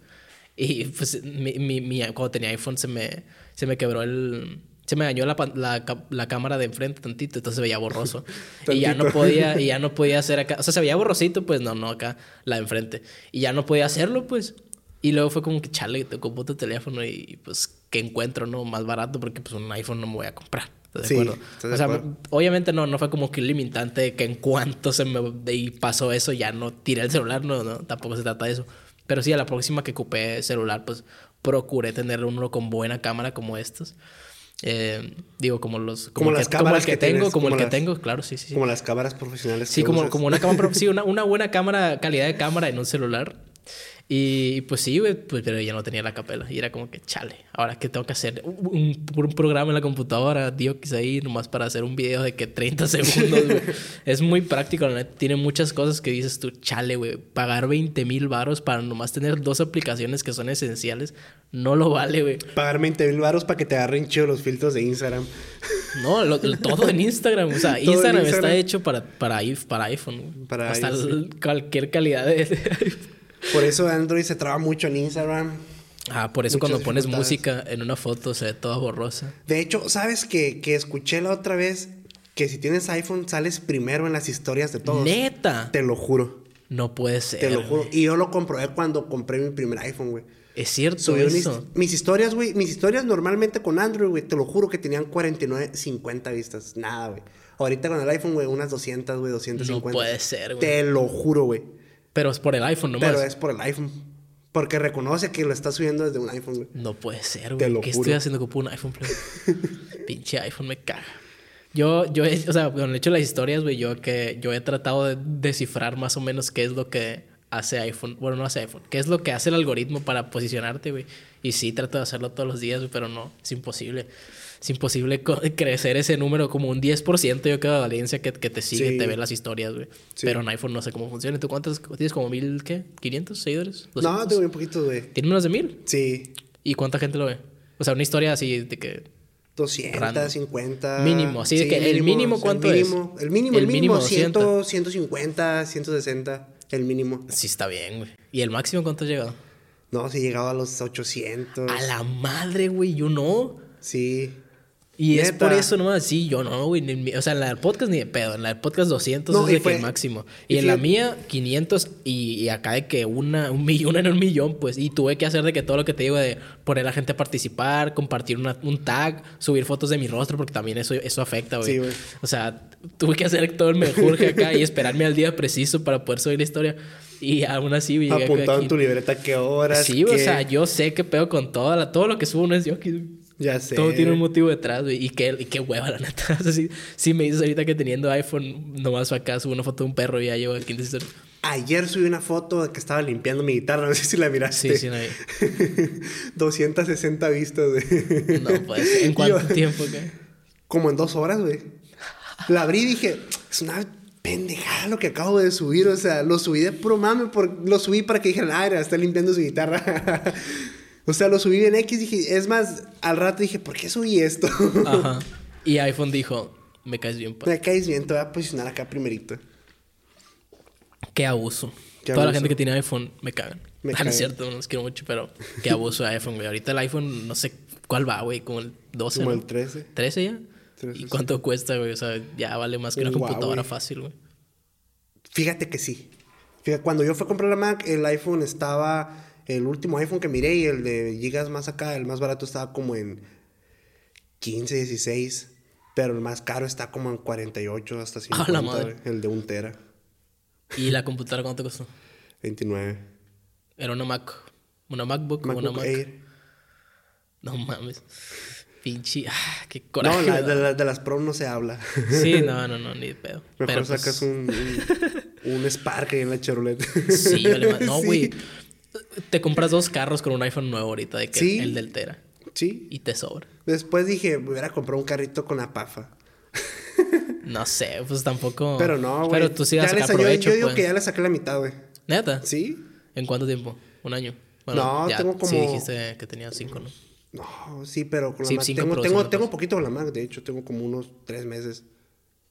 Y pues mi, mi, mi- cuando tenía iPhone se me, se me quebró el... Se me dañó la, la, la cámara de enfrente tantito, entonces se veía borroso. y ya no podía, y ya no podía hacer acá. O sea, se veía borrosito, pues no, no acá, la de enfrente. Y ya no podía hacerlo, pues. Y luego fue como que, chale, te compro tu teléfono y pues que encuentro, ¿no? Más barato porque pues un iPhone no me voy a comprar. ¿Estás de Sí, acuerdo? estoy de o sea, acuerdo. obviamente no, no fue como que un limitante de que en cuanto se me de ahí pasó eso ya no tiré el celular, no, no, tampoco se trata de eso. Pero sí, a la próxima que ocupé celular, pues procuré tener uno con buena cámara como estos. Eh, digo, como los... Como las que, como el cámaras que, que tengo, tienes, como, el que tengo, claro, sí, sí. sí. Como las cámaras profesionales. Sí, que como, usas. como una cámara, sí, una, una buena cámara, calidad de cámara en un celular. Y pues sí, güey, pues, pero ya no tenía la capela. Y era como que, chale, ahora que tengo que hacer un, un- un programa en la computadora, Dios ahí, nomás para hacer un video de que 30 segundos, güey. es muy práctico, la neta. Tiene muchas cosas que dices tú, chale, güey, pagar 20 mil baros para nomás tener dos aplicaciones que son esenciales, no lo vale, güey. Pagar 20 mil baros para que te agarren chido los filtros de Instagram. No, lo- lo- todo en Instagram. O sea, Instagram, está hecho para, para, iPhone. güey. Para Hasta cualquier calidad de, de iPhone. Por eso Android se traba mucho en Instagram. Ah, por eso Muchas cuando pones música en una foto se ve toda borrosa. De hecho, ¿sabes que, que escuché la otra vez que si tienes iPhone sales primero en las historias de todos? ¡Neta! Te lo juro. No puede ser. Te lo juro. Y yo lo comprobé cuando compré mi primer iPhone, güey. Es cierto Subí mis, eso. mis historias, güey. Mis historias normalmente con Android, güey. Te lo juro que tenían 49, 50 vistas. Nada, güey. Ahorita con el iPhone, güey, unas 200, güey, 250. No puede ser, güey. Te lo juro, güey. Pero es por el iPhone nomás. Pero es por el iPhone. Porque reconoce que lo está subiendo desde un iPhone, güey. No puede ser, güey. ¿Qué estoy haciendo con un iPhone? Pinche iPhone me caga. Yo, yo, he- o sea, con el hecho de las historias, güey, yo que yo he tratado de descifrar más o menos qué es lo que hace iPhone. Bueno, no hace iPhone. ¿Qué es lo que hace el algoritmo para posicionarte, güey? Y sí, trato de hacerlo todos los días, güey, pero no, es imposible. Es imposible crecer ese número como un 10% yo creo de Valencia que, que te sigue, Sí. te ve las historias, güey. Sí. Pero en iPhone no sé cómo funciona. ¿Tú cuántos tienes? ¿Como mil, qué? ¿500 seguidores? No, ¿200? tengo un poquito, güey. ¿Tiene menos de mil? Sí. ¿Y cuánta gente lo ve? O sea, una historia así de que... 200, Random. 50. Mínimo, así de que el mínimo, ¿cuánto el es? mínimo, El mínimo, el El mínimo, mínimo, 100, 100. 150, 160. el mínimo. Sí, está bien, güey. ¿Y el máximo cuánto has llegado? No, sí llegado a los 800. A la madre, güey, yo no. Sí. Y es Neta. por eso nomás, sí, yo no, güey. ni O sea, en la del podcast ni de pedo. En la del podcast 200 No, es de que fue- el máximo. Y, y en la mía, 500. Y, y acá de que una, un millón en un millón, pues. Y tuve que hacer de que todo lo que te digo de poner a la gente a participar, compartir una- un tag, subir fotos de mi rostro, porque también eso, eso afecta, güey. Sí, güey. O sea, tuve que hacer todo el mejor acá y esperarme al día preciso para poder subir la historia. Y aún así, güey, Apuntado aquí. en tu libreta qué horas. Sí, güey, o qué- sea, yo sé que pedo con todo, la- todo lo que subo no es yo. que- Ya sé. todo tiene un motivo detrás, güey. Y qué, y qué hueva, la neta. O sea, si, si me dices ahorita que teniendo iPhone, nomás acá subo una foto de un perro y ya llevo aquí. Entonces, Ayer subí una foto de que estaba limpiando mi guitarra. No sé si la miraste. sí, sí, no hay. 260 vistas, güey. No, pues, ¿en cuánto Yo- tiempo, qué? Como en dos horas, güey. La abrí y dije, es una pendejada lo que acabo de subir. O sea, lo subí de puro mame. Por, lo subí para que dijeran, ah, está limpiando su guitarra. O sea, lo subí en X. Dije, es más, al rato dije, ¿por qué subí esto? Ajá. Y iPhone dijo, me caes bien, pa. Me caes bien, te voy a posicionar acá primerito. Qué abuso. Qué Toda la gente que tiene iPhone me cagan. Me Ah, no cagan. es cierto, no los quiero mucho, pero qué abuso de iPhone, güey. Ahorita el iPhone, no sé cuál va, güey, como el 12. Como ¿no? el 13. ¿13 ya? 13, ¿Y sí. cuánto cuesta, güey? O sea, ya vale más que una Un computadora fácil, güey. Fíjate que sí. Fíjate, cuando yo fui a comprar la Mac, el iPhone estaba. El último iPhone que miré y el de gigas más acá, el más barato estaba como en 15, 16. Pero el más caro está como en 48 hasta 50. la madre. El de un tera, ¿Y la computadora cuánto costó? 29. Era una Mac. Una MacBook, o una MacBook Mac. Air. No mames. Pinche. Ah, qué No, coraje. la- me de, da. la- de las Pro no se habla. Sí, no, no, no, ni de pedo. Mejor Pero, pues, sacas un, un, un Spark ahí en la Chevrolet. Sí, vale. No, Sí. Te compras dos carros con un iPhone nuevo ahorita, de que Sí. el del Tera. Sí. Y te sobra. Después dije, me hubiera comprado un carrito con la pafa. No sé, pues tampoco. Pero no, güey. Pero tú sí vas a sacar yo- provecho, Yo digo pues. que ya le saqué la mitad, güey. ¿Neta? ¿Sí? ¿En cuánto tiempo? ¿Un año? No, tengo Sí, como- dijiste que tenía cinco, ¿no? No, sí, pero con la Sí, Mac. Tengo, producción, tengo, pues. tengo poquito con la Mac, de hecho, tengo como unos tres meses.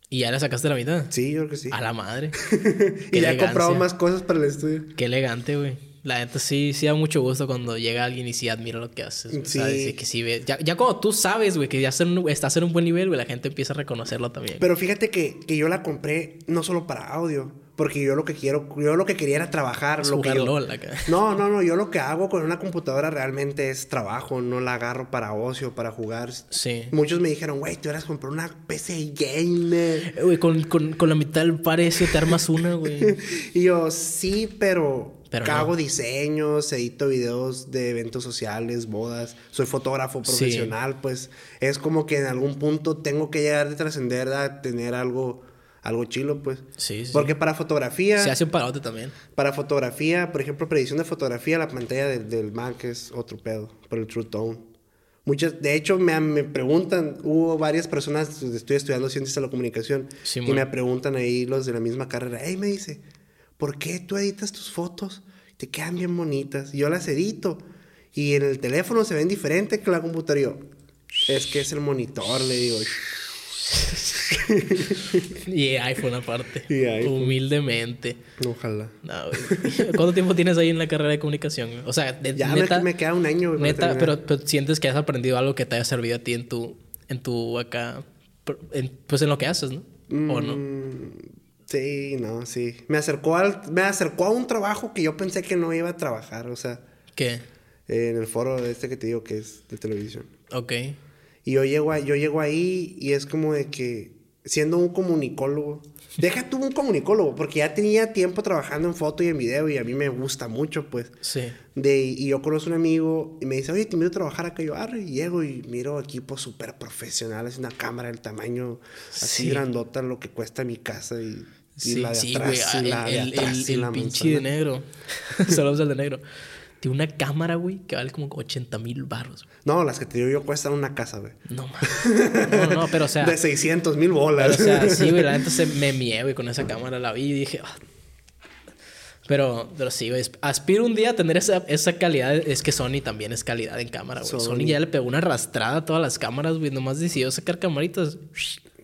¿Y ya le sacaste la mitad? Sí, yo creo que sí. A la madre. y ya he comprado más cosas para el estudio. Qué elegante, güey. La neta sí, sí da mucho gusto cuando llega alguien y sí admira lo que haces. güey. Sí. dice que sí ve. Ya, ya cuando tú sabes, güey, que ya estás en un- buen nivel, güey, la gente empieza a reconocerlo también. Pero fíjate que, que yo la compré no solo para audio, porque yo lo que quiero, yo lo que quería era trabajar. Lo que yo- LOL acá. No, no, no, yo lo que hago con una computadora realmente es trabajo, no la agarro para ocio, para jugar. Sí. Muchos me dijeron, güey, tú eras comprar una PC gamer. Eh, Güey, con, con, con la mitad del precio te armas una, güey. Y yo, sí, pero, Pero hago no. diseños, edito videos de eventos sociales, bodas, soy fotógrafo Sí. profesional, pues es como que en algún punto tengo que llegar de trascender a tener algo, algo chilo, pues. Sí, sí. Porque para fotografía, Se hace un parote también. para fotografía, por ejemplo, predicción de fotografía, la pantalla del, del Mac es otro pedo, por el True Tone. Muchas, de hecho, me, me preguntan, hubo varias personas, estoy estudiando ciencias de la comunicación, y Simón. me preguntan ahí los de la misma carrera, hey, me dice, ¿por qué tú editas tus fotos? Te quedan bien bonitas. Yo las edito, y en el teléfono se ven diferente que la computadora. Yo, es que es el monitor, le digo. Y iPhone aparte. Y iPhone. Humildemente. Ojalá. No. ¿Cuánto tiempo tienes ahí en la carrera de comunicación? O sea, de, Ya neta, me, me queda un año. neta, pero, pero sientes que has aprendido algo que te haya servido a ti en tu, en tu acá, en- pues en lo que haces, ¿no? ¿O no? Sí, no, sí. Me acercó al, me acercó a un trabajo que yo pensé que no iba a trabajar, o sea, ¿Qué? en el foro este que te digo que es de televisión. Ok. Y yo llego, a- yo llego ahí y es como de que siendo un comunicólogo, deja tú un comunicólogo, porque ya tenía tiempo trabajando en foto y en video y a mí me gusta mucho, pues. Sí. De, y yo conozco un amigo y me dice, oye, te miro trabajar acá. Y yo, arre, y llego y miro equipos súper profesionales, una cámara del tamaño así Sí. grandota, lo que cuesta mi casa y, y Sí, la de sí, atrás, güey. y la de El, el, y el, la pinche de negro. Saludos al de negro. Tiene una cámara, güey, que vale como 80 mil baros. No, las que te digo yo cuestan una casa, güey. No, mames. No, no, pero o sea. de 600 mil pero, bolas. o sea, sí, güey, la neta se me mié, güey, con esa cámara. La vi y dije. "Ah". Pero, pero sí, güey. Aspiro un día a tener esa, esa calidad. Es que Sony también es calidad en cámara, güey. Sony. Sony. ya le pegó una arrastrada a todas las cámaras, güey. Nomás decidió sacar camaritas.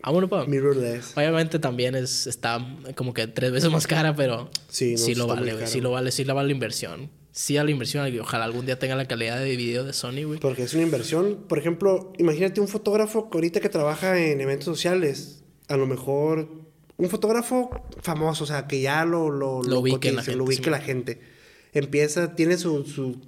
Vámonos, pa. Mirrorless. Obviamente también es, está como que tres veces más cara, pero Sí, no, sí lo vale, güey. Sí lo vale, sí la vale la inversión. Sí a la inversión y ojalá algún día tenga la calidad de video de Sony, güey. Porque es una inversión. Por ejemplo, imagínate un fotógrafo que ahorita que trabaja en eventos sociales. A lo mejor un fotógrafo famoso, o sea, que ya lo, lo, Lo ubique la gente, lo ubique sí. la gente. Empieza, tiene su, su,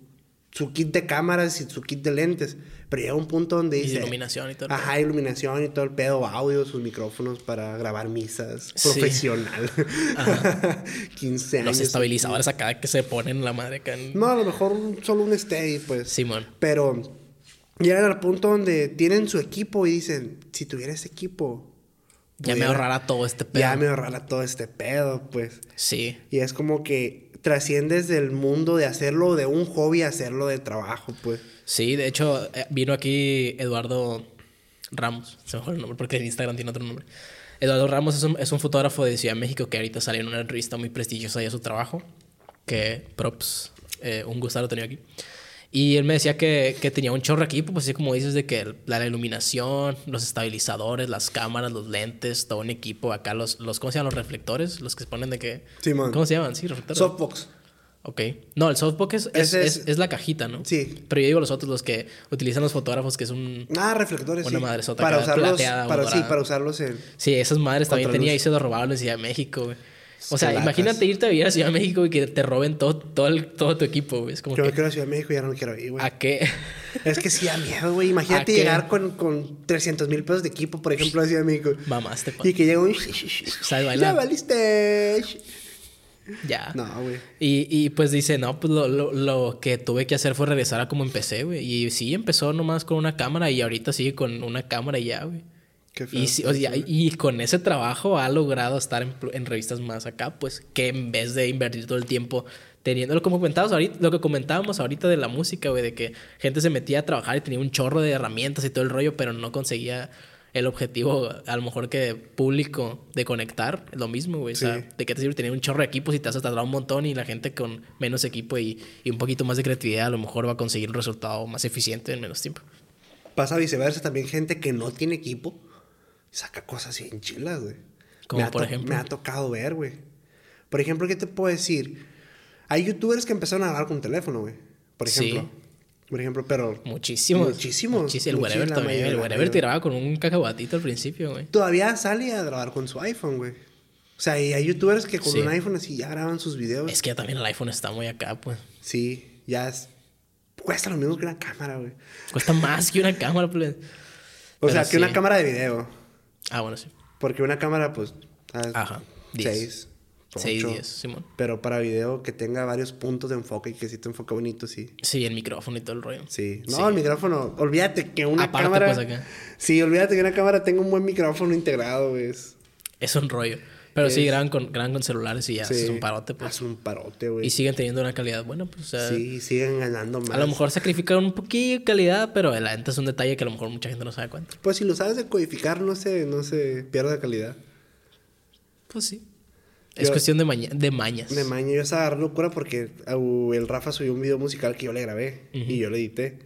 su kit de cámaras y su kit de lentes. Pero llega un punto donde Y dice... iluminación y todo. el pedo. Ajá, iluminación y todo el pedo, audio, sus micrófonos para grabar misas. Sí. Profesional. 15 años. Los estabilizadores acá que se ponen la madre acá en... No, a lo mejor solo un steady, pues. Simón. Pero llegan al punto donde tienen su equipo y dicen, si tuviera ese equipo, Ya me ahorrará todo este pedo. ya me ahorrara todo este pedo, pues. Sí. Y es como que trasciendes del mundo de hacerlo de un hobby a hacerlo de trabajo, pues. Sí, de hecho, eh, vino aquí Eduardo Ramos. Se me el nombre porque en Instagram tiene otro nombre. Eduardo Ramos es un, es un fotógrafo de Ciudad de México que ahorita salió en una revista muy prestigiosa de su trabajo. Que props, eh, un gusto lo tenía aquí. Y él me decía que, que tenía un chorro equipo, pues así como dices, de que la, la iluminación, los estabilizadores, las cámaras, los lentes, todo un equipo. Acá los, los ¿cómo se llaman? Los reflectores, los que se ponen de que... ¿Cómo se llaman? Sí, reflectores. Softbox. Ok. No, el softbox es, es, es- la cajita, ¿no? Sí. Pero yo digo los otros, los que utilizan los fotógrafos, que es un... Ah, reflectores, Una sí. madresota para usarlos, plateada para, sí, para usarlos en... Sí, esas madres también tenía y se lo robaban en Ciudad de México, güey. O sea, imagínate irte a vivir a Ciudad de México y que te roben todo, todo, el- todo tu equipo, güey. Es como Yo me que... quiero a Ciudad de México y ya no me quiero ir, güey. ¿A qué? Es que sí da miedo, güey. ¿A Imagínate qué? llegar con, con 300 mil pesos de equipo, por ejemplo, a Ciudad de México. Mamaste, pa. Y que llega un... ¿Sabes Ya valiste. Ya. No, güey. Y, y pues dice, no, pues lo, lo, lo que tuve que hacer fue regresar a como empecé, güey. Y sí, empezó nomás con una cámara y ahorita sigue con una cámara y ya, güey. Y, sí, o sea, y con ese trabajo ha logrado estar en, en revistas más acá, pues que en vez de invertir todo el tiempo teniendo lo que comentábamos ahorita, lo que comentábamos ahorita de la música, güey, de que gente se metía a trabajar y tenía un chorro de herramientas y todo el rollo, pero no conseguía el objetivo, a lo mejor que público de conectar, lo mismo, güey. O sea. ¿de qué te sirve tener un chorro de equipos y te vas a tardar un montón y la gente con menos equipo y, y un poquito más de creatividad a lo mejor va a conseguir un resultado más eficiente en menos tiempo? Pasa viceversa también gente que no tiene equipo saca cosas bien chilas, güey. Como por ejemplo. Me ha tocado ver, güey. Por ejemplo, ¿qué te puedo decir? Hay youtubers que empezaron a grabar con teléfono, güey. Por Sí. ejemplo. Por ejemplo, pero Muchísimos. Muchísimos. Muchísimo. El Wherever también. El Wherever tiraba con un cacahuatito al principio, güey. todavía sale a grabar con su iPhone, güey. O sea, y hay youtubers que con Sí. un iPhone así ya graban sus videos. Es que ya también el iPhone está muy acá, pues. Sí, ya es... Cuesta lo mismo que una cámara, güey. Cuesta más que una cámara, pues. O Pero sea, que sí. una cámara de video. Ah, bueno, sí. Porque una cámara, pues... ah, Ajá, diez. Seis. Seis, ocho. diez, Simón. Pero para video que tenga varios puntos de enfoque y que sí te enfoque bonito, sí. Sí, el micrófono y todo el rollo. Sí. No, Sí. el micrófono. Olvídate que una Aparte, cámara. pues, acá. Sí, olvídate que una cámara tenga un buen micrófono integrado, güey. Es un rollo. Pero sí, Es- graban con, graban con celulares y ya sí. es un parote, pues. Hacen un parote, güey. Y siguen teniendo una calidad buena, pues. O sea, Sí, siguen ganando más. a lo mejor sacrificaron un poquillo de calidad, pero la neta es un detalle que a lo mejor mucha gente no sabe cuánto. Pues si lo sabes decodificar, no se, no se pierde calidad. Pues sí. Es cuestión de, maña- de mañas. De mañana yo estaba locura porque el Rafa subió un video musical que yo le grabé y yo le edité.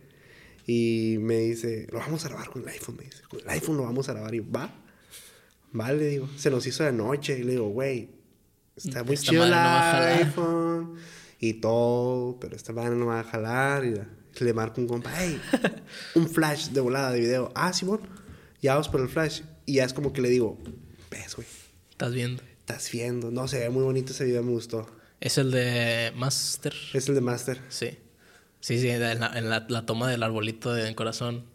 Y me dice, lo vamos a grabar con el iPhone, me dice. Con el iPhone lo vamos a grabar. Y va. Vale, digo. Se nos hizo de noche. Y le digo, güey, está muy chido el no iPhone. Y todo, pero esta madre no va a jalar. Y le marco un compa, hey, un flash de volada de video. Ah, Simón, ya vamos por el flash. Y ya es como que le digo, ves, güey, Estás viendo. estás viendo. No, se ve muy bonito ese video, me gustó. Es el de Master. Es el de Master. Sí. Sí, sí, en la, en la- la toma del arbolito del corazón.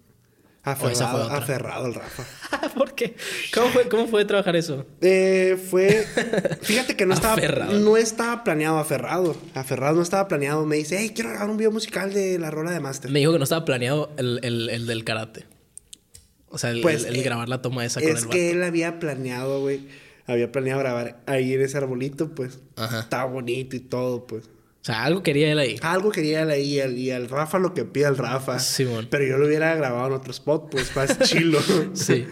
Aferrado, aferrado el Rafa. ¿Por qué? ¿Cómo fue, ¿Cómo fue trabajar eso? Eh, fue. Fíjate que no estaba, Aferrado. no estaba planeado aferrado. Aferrado no estaba planeado. Me dice, hey, quiero grabar un video musical de la rola de Master. Me dijo que no estaba planeado el, el, el del karate. O sea, el, Pues, el- eh, grabar la toma esa con Es el que vato. él había planeado, güey. Había planeado grabar ahí en ese arbolito, pues. Ajá. Estaba bonito y todo, pues. Sea, algo quería él ahí. Algo quería él ahí y al, Rafa lo que pida el Rafa. Simón. Pero yo lo hubiera grabado en otro spot, pues, más chilo. Sí.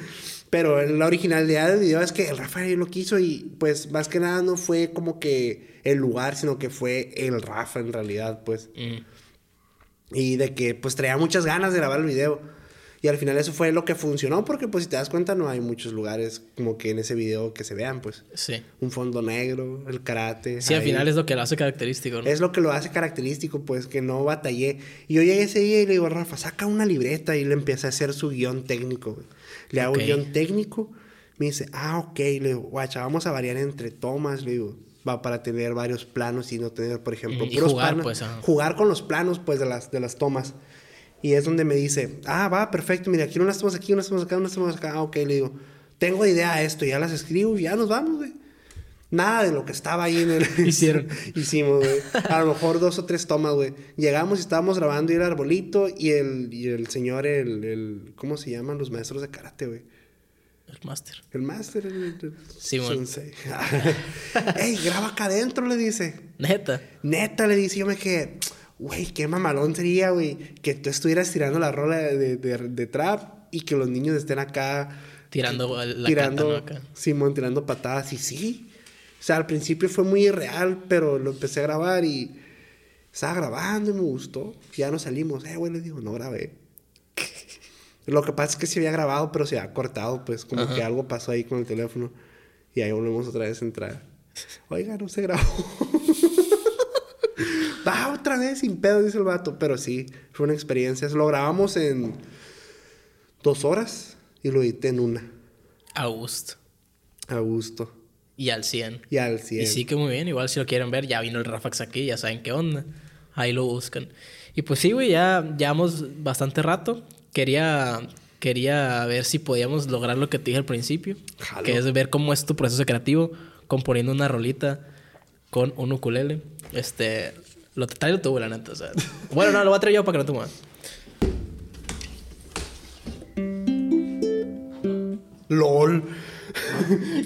Pero la originalidad del video es que el Rafa lo quiso y, pues, más que nada no fue como que el lugar, sino que fue el Rafa en realidad, pues. Mm. Y de que, pues, traía muchas ganas de grabar el video. Y al final eso fue lo que funcionó porque pues si te das cuenta no hay muchos lugares como que en ese video que se vean pues. Sí. Un fondo negro, el karate. Sí, al ahí. final es lo que lo hace característico, ¿no? Es lo que lo hace característico, pues, que no batallé. Y yo llegué ese día y le digo, Rafa, saca una libreta y le empieza a hacer su guion técnico. güey. Le hago Ok. el guion técnico. Me dice, ah, ok. Le digo, guacha, vamos a variar entre tomas. Le digo, va para tener varios planos y no tener, por ejemplo, y puros jugar, planos. pues, ajá. Jugar con los planos, pues, de las, de las tomas. Y es donde me dice, ah, va, perfecto. Mira, aquí unas tomas aquí, unas tomas acá, unas tomas acá. Ah, ok, le digo, tengo idea de esto. Ya las escribo y ya nos vamos, güey. Nada de lo que estaba ahí en el... Hicieron. Hicimos, güey. A lo mejor dos o tres tomas, güey. Llegamos y estábamos grabando y el arbolito y el, y el señor, el, el... ¿Cómo se llaman los maestros de karate, güey? El máster. El máster, Simón. sensei. ¡Ey, graba acá adentro! Le dice. Neta. Neta, le dice. Yo me quedé... Güey, qué mamalón sería, güey. Que tú estuvieras tirando la rola de, de, de trap y que los niños estén acá... Tirando la tirando, cata, ¿no? Acá. Simón, tirando patadas. Y sí. O sea, al principio fue muy irreal, pero lo empecé a grabar y... Estaba grabando y me gustó. Ya nos salimos. Eh, güey, le digo, no grabé. Lo que pasa es que se había grabado, pero se había cortado, pues como Ajá. que algo pasó ahí con el teléfono. Y ahí volvemos otra vez a entrar. Oiga, no se grabó. Sin pedo, dice el vato. Pero sí, fue una experiencia. Lo grabamos en dos horas y lo edité en una. A gusto. A gusto. Y al 100. Y al 100. Y sí que muy bien. Igual si lo quieren ver, ya vino el Rafax aquí, ya saben qué onda. Ahí lo buscan. Y pues sí, güey, ya llevamos bastante rato. Quería, quería ver si podíamos lograr lo que te dije al principio. Jalo. Que es ver cómo es tu proceso creativo componiendo una rolita con un ukulele. Este... Lo traigo tú, la neta. O sea. Bueno, no, lo voy a traer yo para que no te muevas. LOL.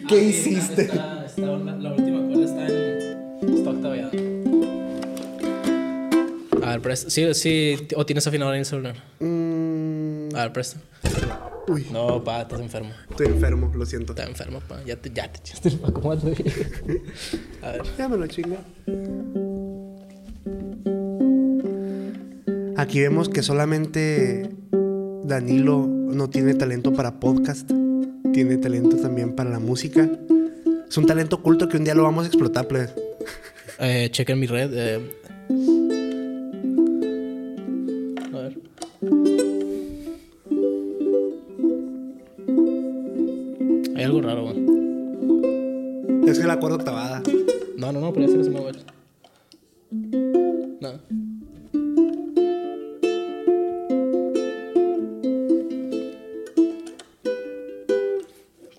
¿Qué hiciste? Está, está- la, última cuerda está en. Está octaveada. A ver, presta. Sí, sí. O tienes afinador en el celular. Mm, A ver, presta. uy, No, pa, estás enfermo. estoy enfermo, lo siento. Estás enfermo, pa. Ya te, ya te echaste el. A ver. Ya me lo chingué. Aquí vemos que solamente Danilo no tiene talento para podcast. Tiene talento también para la música. Es un talento oculto que un día lo vamos a explotar, plebes. Eh, chequen mi red. eh. A ver. Hay algo raro, güey. Es que la cuerda octavada. No, no, no, pero ya se les mueve. No.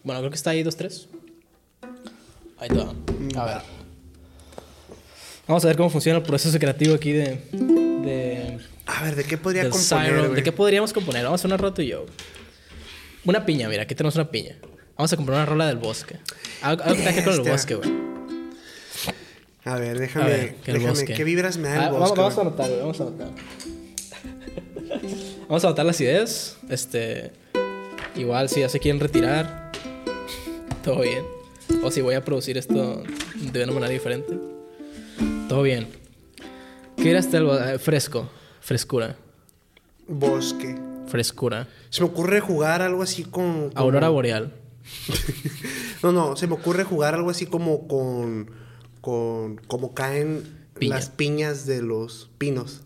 Bueno, creo que está ahí 2-3. Ahí te va. A ver. Vamos a ver cómo funciona el proceso creativo aquí de. de A ver, ¿de qué podría componer? Siren. ¿De qué podríamos componer? Vamos a hacer una roto y yo. Una piña, mira, aquí tenemos una piña. Vamos a componer una rola del bosque. Algo, algo que tenga que ver con el bosque, güey. A ver, A déjame. ver, que el déjame. ¿Qué vibras me da el Ah, bosque? Vamos, a anotar, vamos a anotar. vamos a anotar las ideas. Este. Igual, si ya se quieren retirar, todo bien. O si voy a producir esto de una manera diferente, todo bien. ¿Qué era este algo? Eh, Fresco, frescura, Bosque. frescura. Se me ocurre jugar algo así con. Aurora boreal. No, no, se me ocurre jugar algo así como con. Con como caen Piña. las piñas de los pinos.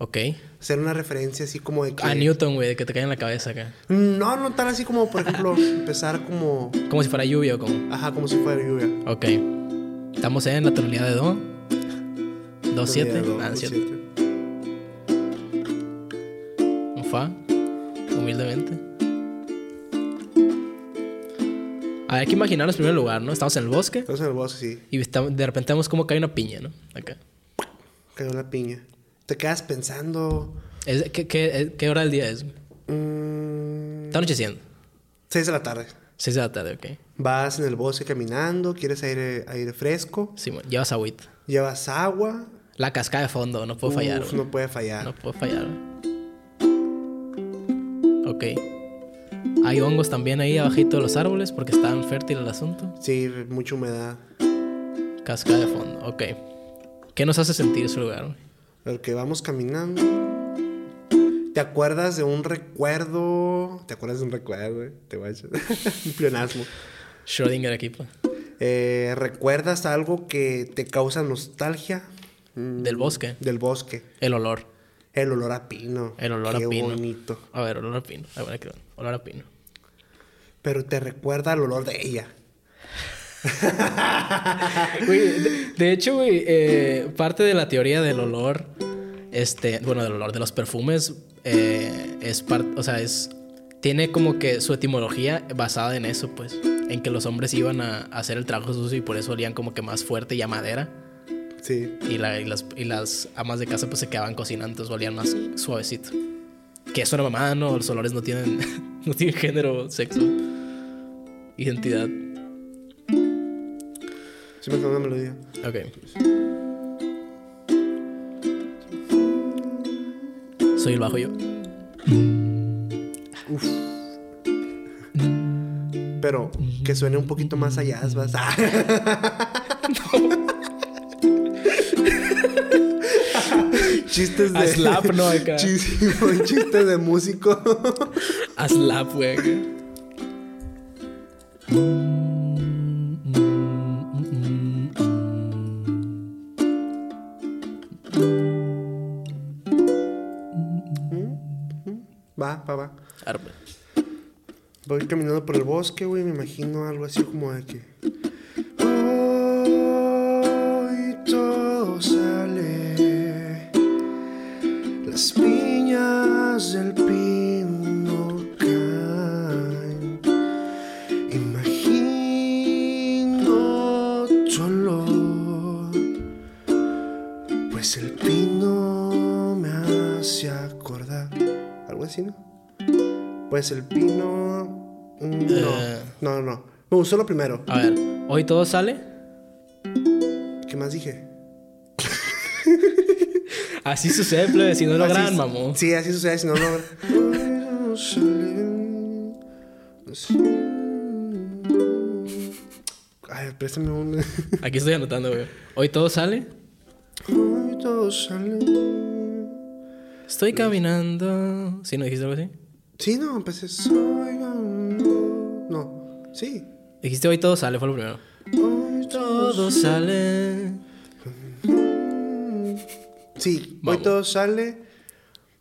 Ok. Hacer una referencia así como de que. A Newton, güey, de que te cae en la cabeza acá. No, no tan así como, por ejemplo, empezar como. Como si fuera lluvia o como. Ajá, como si fuera lluvia. Ok. Estamos en la tonalidad de Do. Do 7. Do, Ah, do, siete. siete. Un Fa. Humildemente. Hay que imaginarnos en primer lugar, ¿no? Estamos en el bosque Entonces en el bosque sí. y estamos- de repente vemos cómo cae una piña, ¿no? Acá. Cayó la piña. Te quedas pensando. Es- ¿qué, qué, qué hora del día es? mm, Está anocheciendo. 6 de la tarde. 6 de la tarde, ok. Vas en el bosque caminando, quieres aire, aire fresco, Sí, bueno, llevas agüita. llevas agua. La cascada de fondo, no puedo fallar. Uf, güey. no puede fallar. No puedo fallar. güey. Ok. Hay hongos también ahí abajito de los árboles porque está fértil el asunto. Sí, mucha humedad. Cascada de fondo, ok. ¿Qué nos hace sentir ese lugar? güey? El que vamos caminando. ¿Te acuerdas de un recuerdo? ¿Te acuerdas de un recuerdo, güey? Te voy a echar un pleonasmo. Schrödinger aquí, pues. Eh, ¿Recuerdas algo que te causa nostalgia? Del bosque. Del bosque. El olor. El olor a pino. El olor Qué a pino. bonito. A ver, olor a pino. A ver, aquí. Olor a pino. Pero te recuerda el olor de ella. Güey, de, de hecho, güey, eh, parte de la teoría del olor, este, bueno, del olor de los perfumes, eh, es parte, o sea, es, tiene como que su etimología basada en eso, pues, en que los hombres iban a, a hacer el trabajo sucio y por eso olían como que más fuerte y a madera. Sí. Y, la- y las, y las amas de casa pues se quedaban cocinando, entonces olían más suavecito. Que eso era mamada, ¿no? Los olores no tienen, no tienen género, sexo, identidad. Sí me acuerdo una melodía. Ok. Soy el bajo yo. Pero que suene un poquito más allá, vas. Chistes de. A slap, ¿no? Acá. Chis- Chistes de músico. A slap, güey. acá. Va, va, va. Arre. Voy caminando por el bosque, güey. Me imagino algo así como de que. Hoy todo sale. Las piñas del pino caen. Imagino tu olor. Pues el pino me hace acordar. Algo así, ¿no? Pues el pino. mm, No, Eh. no, no. Me gustó lo primero. A ver, hoy todo sale. ¿Qué más dije? Así sucede, plebe, si no lo es- mamón. Sí, así sucede, si no, no. Ay, préstame un. Aquí estoy anotando, güey. Hoy todo sale. Hoy todo sale. Estoy caminando. ¿Sí no dijiste algo así? Sí, no, empecé. Soy. No, sí. Dijiste hoy todo sale, fue lo primero. Hoy. Todo sale. Sí, hoy todo sale.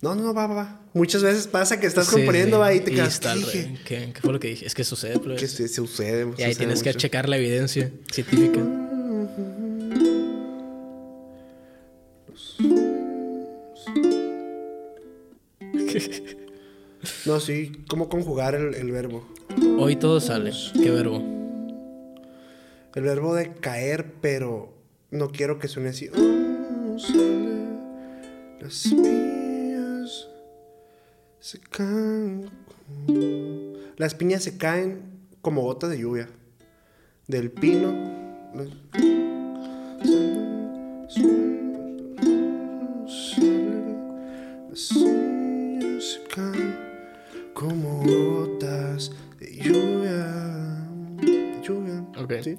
No, no, va, va, va. Muchas veces pasa que estás Sí, componiendo, sí. va, y te quedas. ¿Qué al dije? revés. ¿Qué, qué fue lo que dije? Es que sucede, plebe. Que se sucede. Y ahí sucede tienes que checar la evidencia científica. No, sí, ¿cómo conjugar el, el verbo? Hoy todo sale. ¿Qué verbo? El verbo de caer, pero no quiero que suene así. Oh, las piñas se caen. como- Las piñas se caen como gotas de lluvia. Del pino. Las piñas se caen como gotas de lluvia. Lluvia. Ok. ¿sí?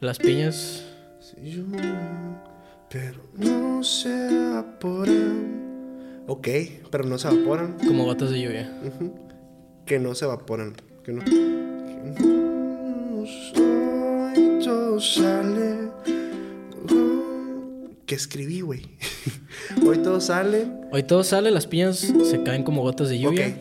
Las piñas. Sí, lluvia, pero no se evaporan. Ok, pero no se evaporan. Como gotas de lluvia. Que no se evaporan. Que no. Que no soy, todo sale. Que escribí, güey. Hoy todo sale. Hoy todo sale, las piñas se caen como gotas de lluvia. Ok.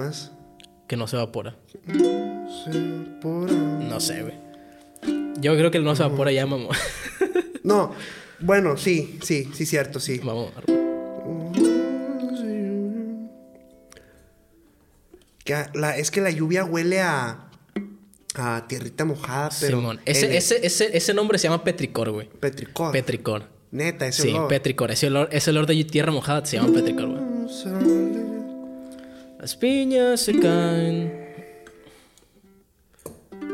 Más? Que no se evapora. Se evaporan. No sé, güey. Yo creo que el no se evapora ya, mamón. No, bueno, sí, sí, sí, cierto, sí. Vamos. Que la- es que la lluvia huele a, a tierrita mojada, pero. Simón. Ese, ese, ese, ese nombre se llama petricor, güey. Petricor. Petricor. Neta, ese Sí, olor. petricor. Ese olor, ese olor de tierra mojada se llama petricor, güey. Las piñas se caen.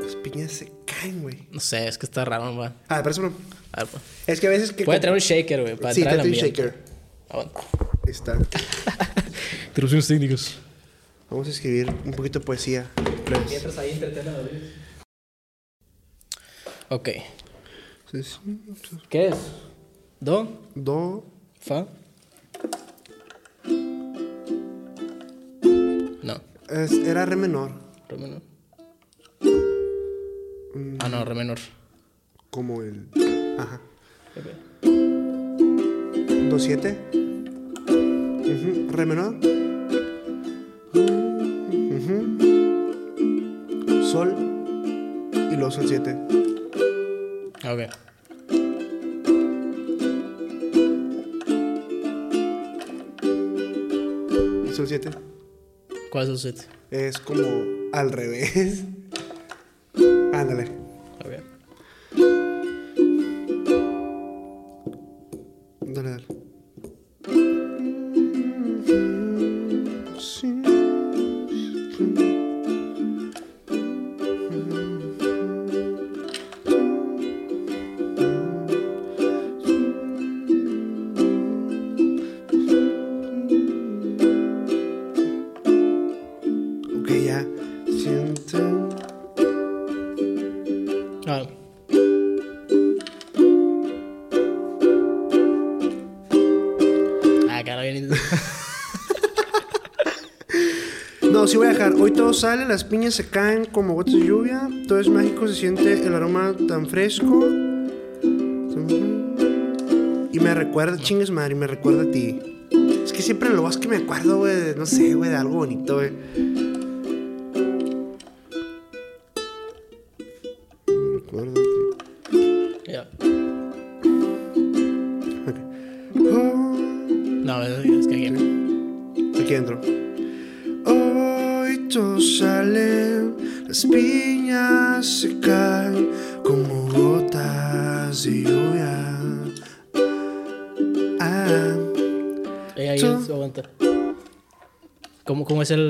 Las piñas se caen, güey. No sé, es que está raro, güey. Ah, pero eso no. A ver, pues. Es que a veces que. Puede traer un shaker, güey, para Sí, tráete un shaker. Ahí está. Interrupciones técnicas. Vamos a escribir un poquito de poesía. Pues, Mientras ahí entretenga Ok. ¿Qué es? Do, Do, fa. Es- era re menor. re menor. Mm, Ah, no, re menor. Como el. Ajá. Do 7. Ujú, Re menor. Sol. Y luego sol 7. Ok. Sol 7. ¿Cuál es? Es como al revés. Ándale. Las piñas se caen como gotas de lluvia. Todo es mágico, se siente el aroma tan fresco. Y me recuerda, chingues madre, me recuerda a ti. Es que siempre lo bosque me acuerdo, güey, no sé, güey, de algo bonito, güey.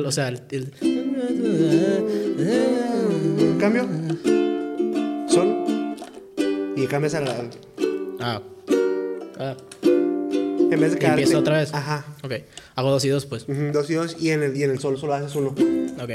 O sea, el, el- cambio. Sol. Y cambias a la. Ah. Ah. En vez de quedarte. empiezo otra vez. Ajá. Ok. Hago dos y dos, pues. Dos y dos. Y en el, y en el sol solo haces uno. Ok.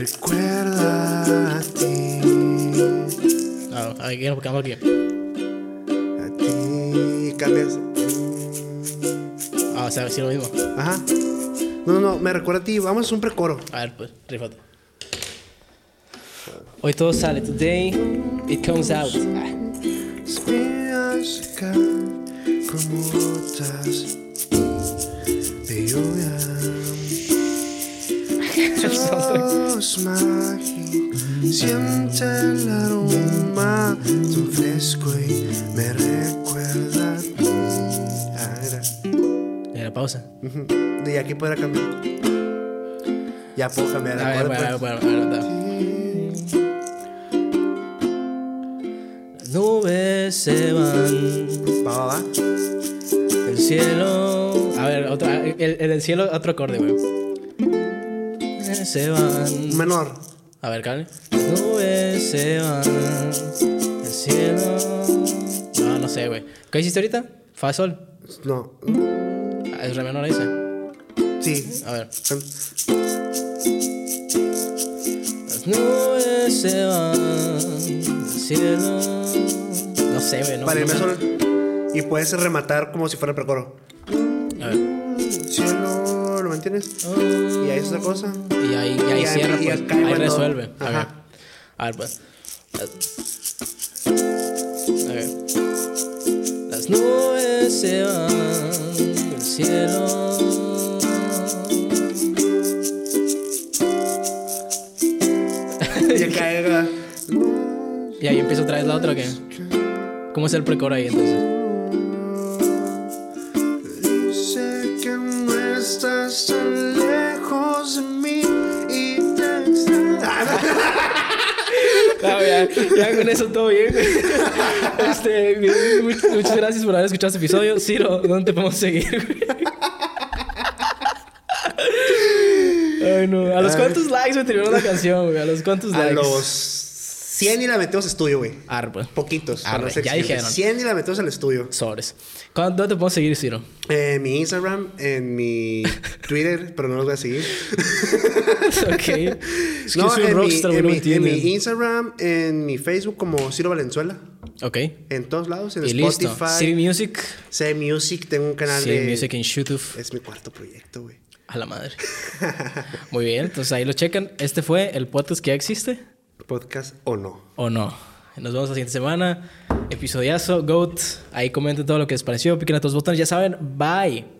Recuerda a ti. Ah, aquí, cambio aquí. A ti cambias. Ah, o sea, sí lo mismo. Ajá. No, no, no, me recuerda a ti. Vamos a hacer un precoro. A ver, pues, rifate. Hoy todo sale. Today it comes out. Ah. Como gotas de lluvia. Es mágico. Siente el aroma tan fresco y me recuerda a ti. Ah, era. Pausa. Ujú. De aquí podrá cambiar. Ya puedo cambiar de A ver, acorde, bueno, pues. bueno, bueno, bueno, Las nubes se van. Va, va, va. El cielo. A ver, otro, el, el del cielo, otro acorde, güey. Se van. Menor. A ver, Cali. Las nubes se van. El cielo. No, no sé, güey. ¿Qué hiciste ahorita? Fa sol. No. Ah, Es re menor ese. Sí. A ver. Las nubes se van. El cielo. No sé, güey. No, Para no sé. solo. Y puedes rematar como si fuera el precoro. A ver. Cielo, ¿lo mantienes? Y ahí es otra cosa. Y ahí, y ahí Y ahí- cierra, y pues. Ahí todo. resuelve. A ver. Ajá. A ver, pues. A ver. Las nubes se van del cielo. Y llega. Y ahí empieza otra vez la otra, ¿o ¿qué? ¿Cómo es el precoro ahí entonces? Ya, ya con eso todo bien. Este, much- muchas gracias por haber escuchado este episodio. Ciro, ¿dónde te podemos seguir? Ay, no. ¿A los cuántos likes me terminó la canción, güey? ¿A los cuántos A likes? los 100 y la metemos a estudio, güey. Arre, Poquitos. para Arre, no ya dijeron. 100 y la metemos al estudio. Sobres. ¿Cuándo- ¿Dónde te podemos seguir, Ciro? En mi Instagram, en mi Twitter, pero no los voy a seguir. ok. Es que no, soy en, rockstar, en, mi, en mi. Instagram, en mi Facebook como Ciro Valenzuela. Ok. En todos lados, en Y listo. Spotify. City Music. C Music, tengo un canal City de... Music en YouTube. Es mi cuarto proyecto, güey. A la madre. Muy bien, entonces ahí lo checan. Este fue el podcast que ya existe Podcast o no. o no. Nos vemos la siguiente semana. Episodiazo, GOAT. Ahí comenten todo lo que les pareció. Piquen a todos los botones. Ya saben, bye.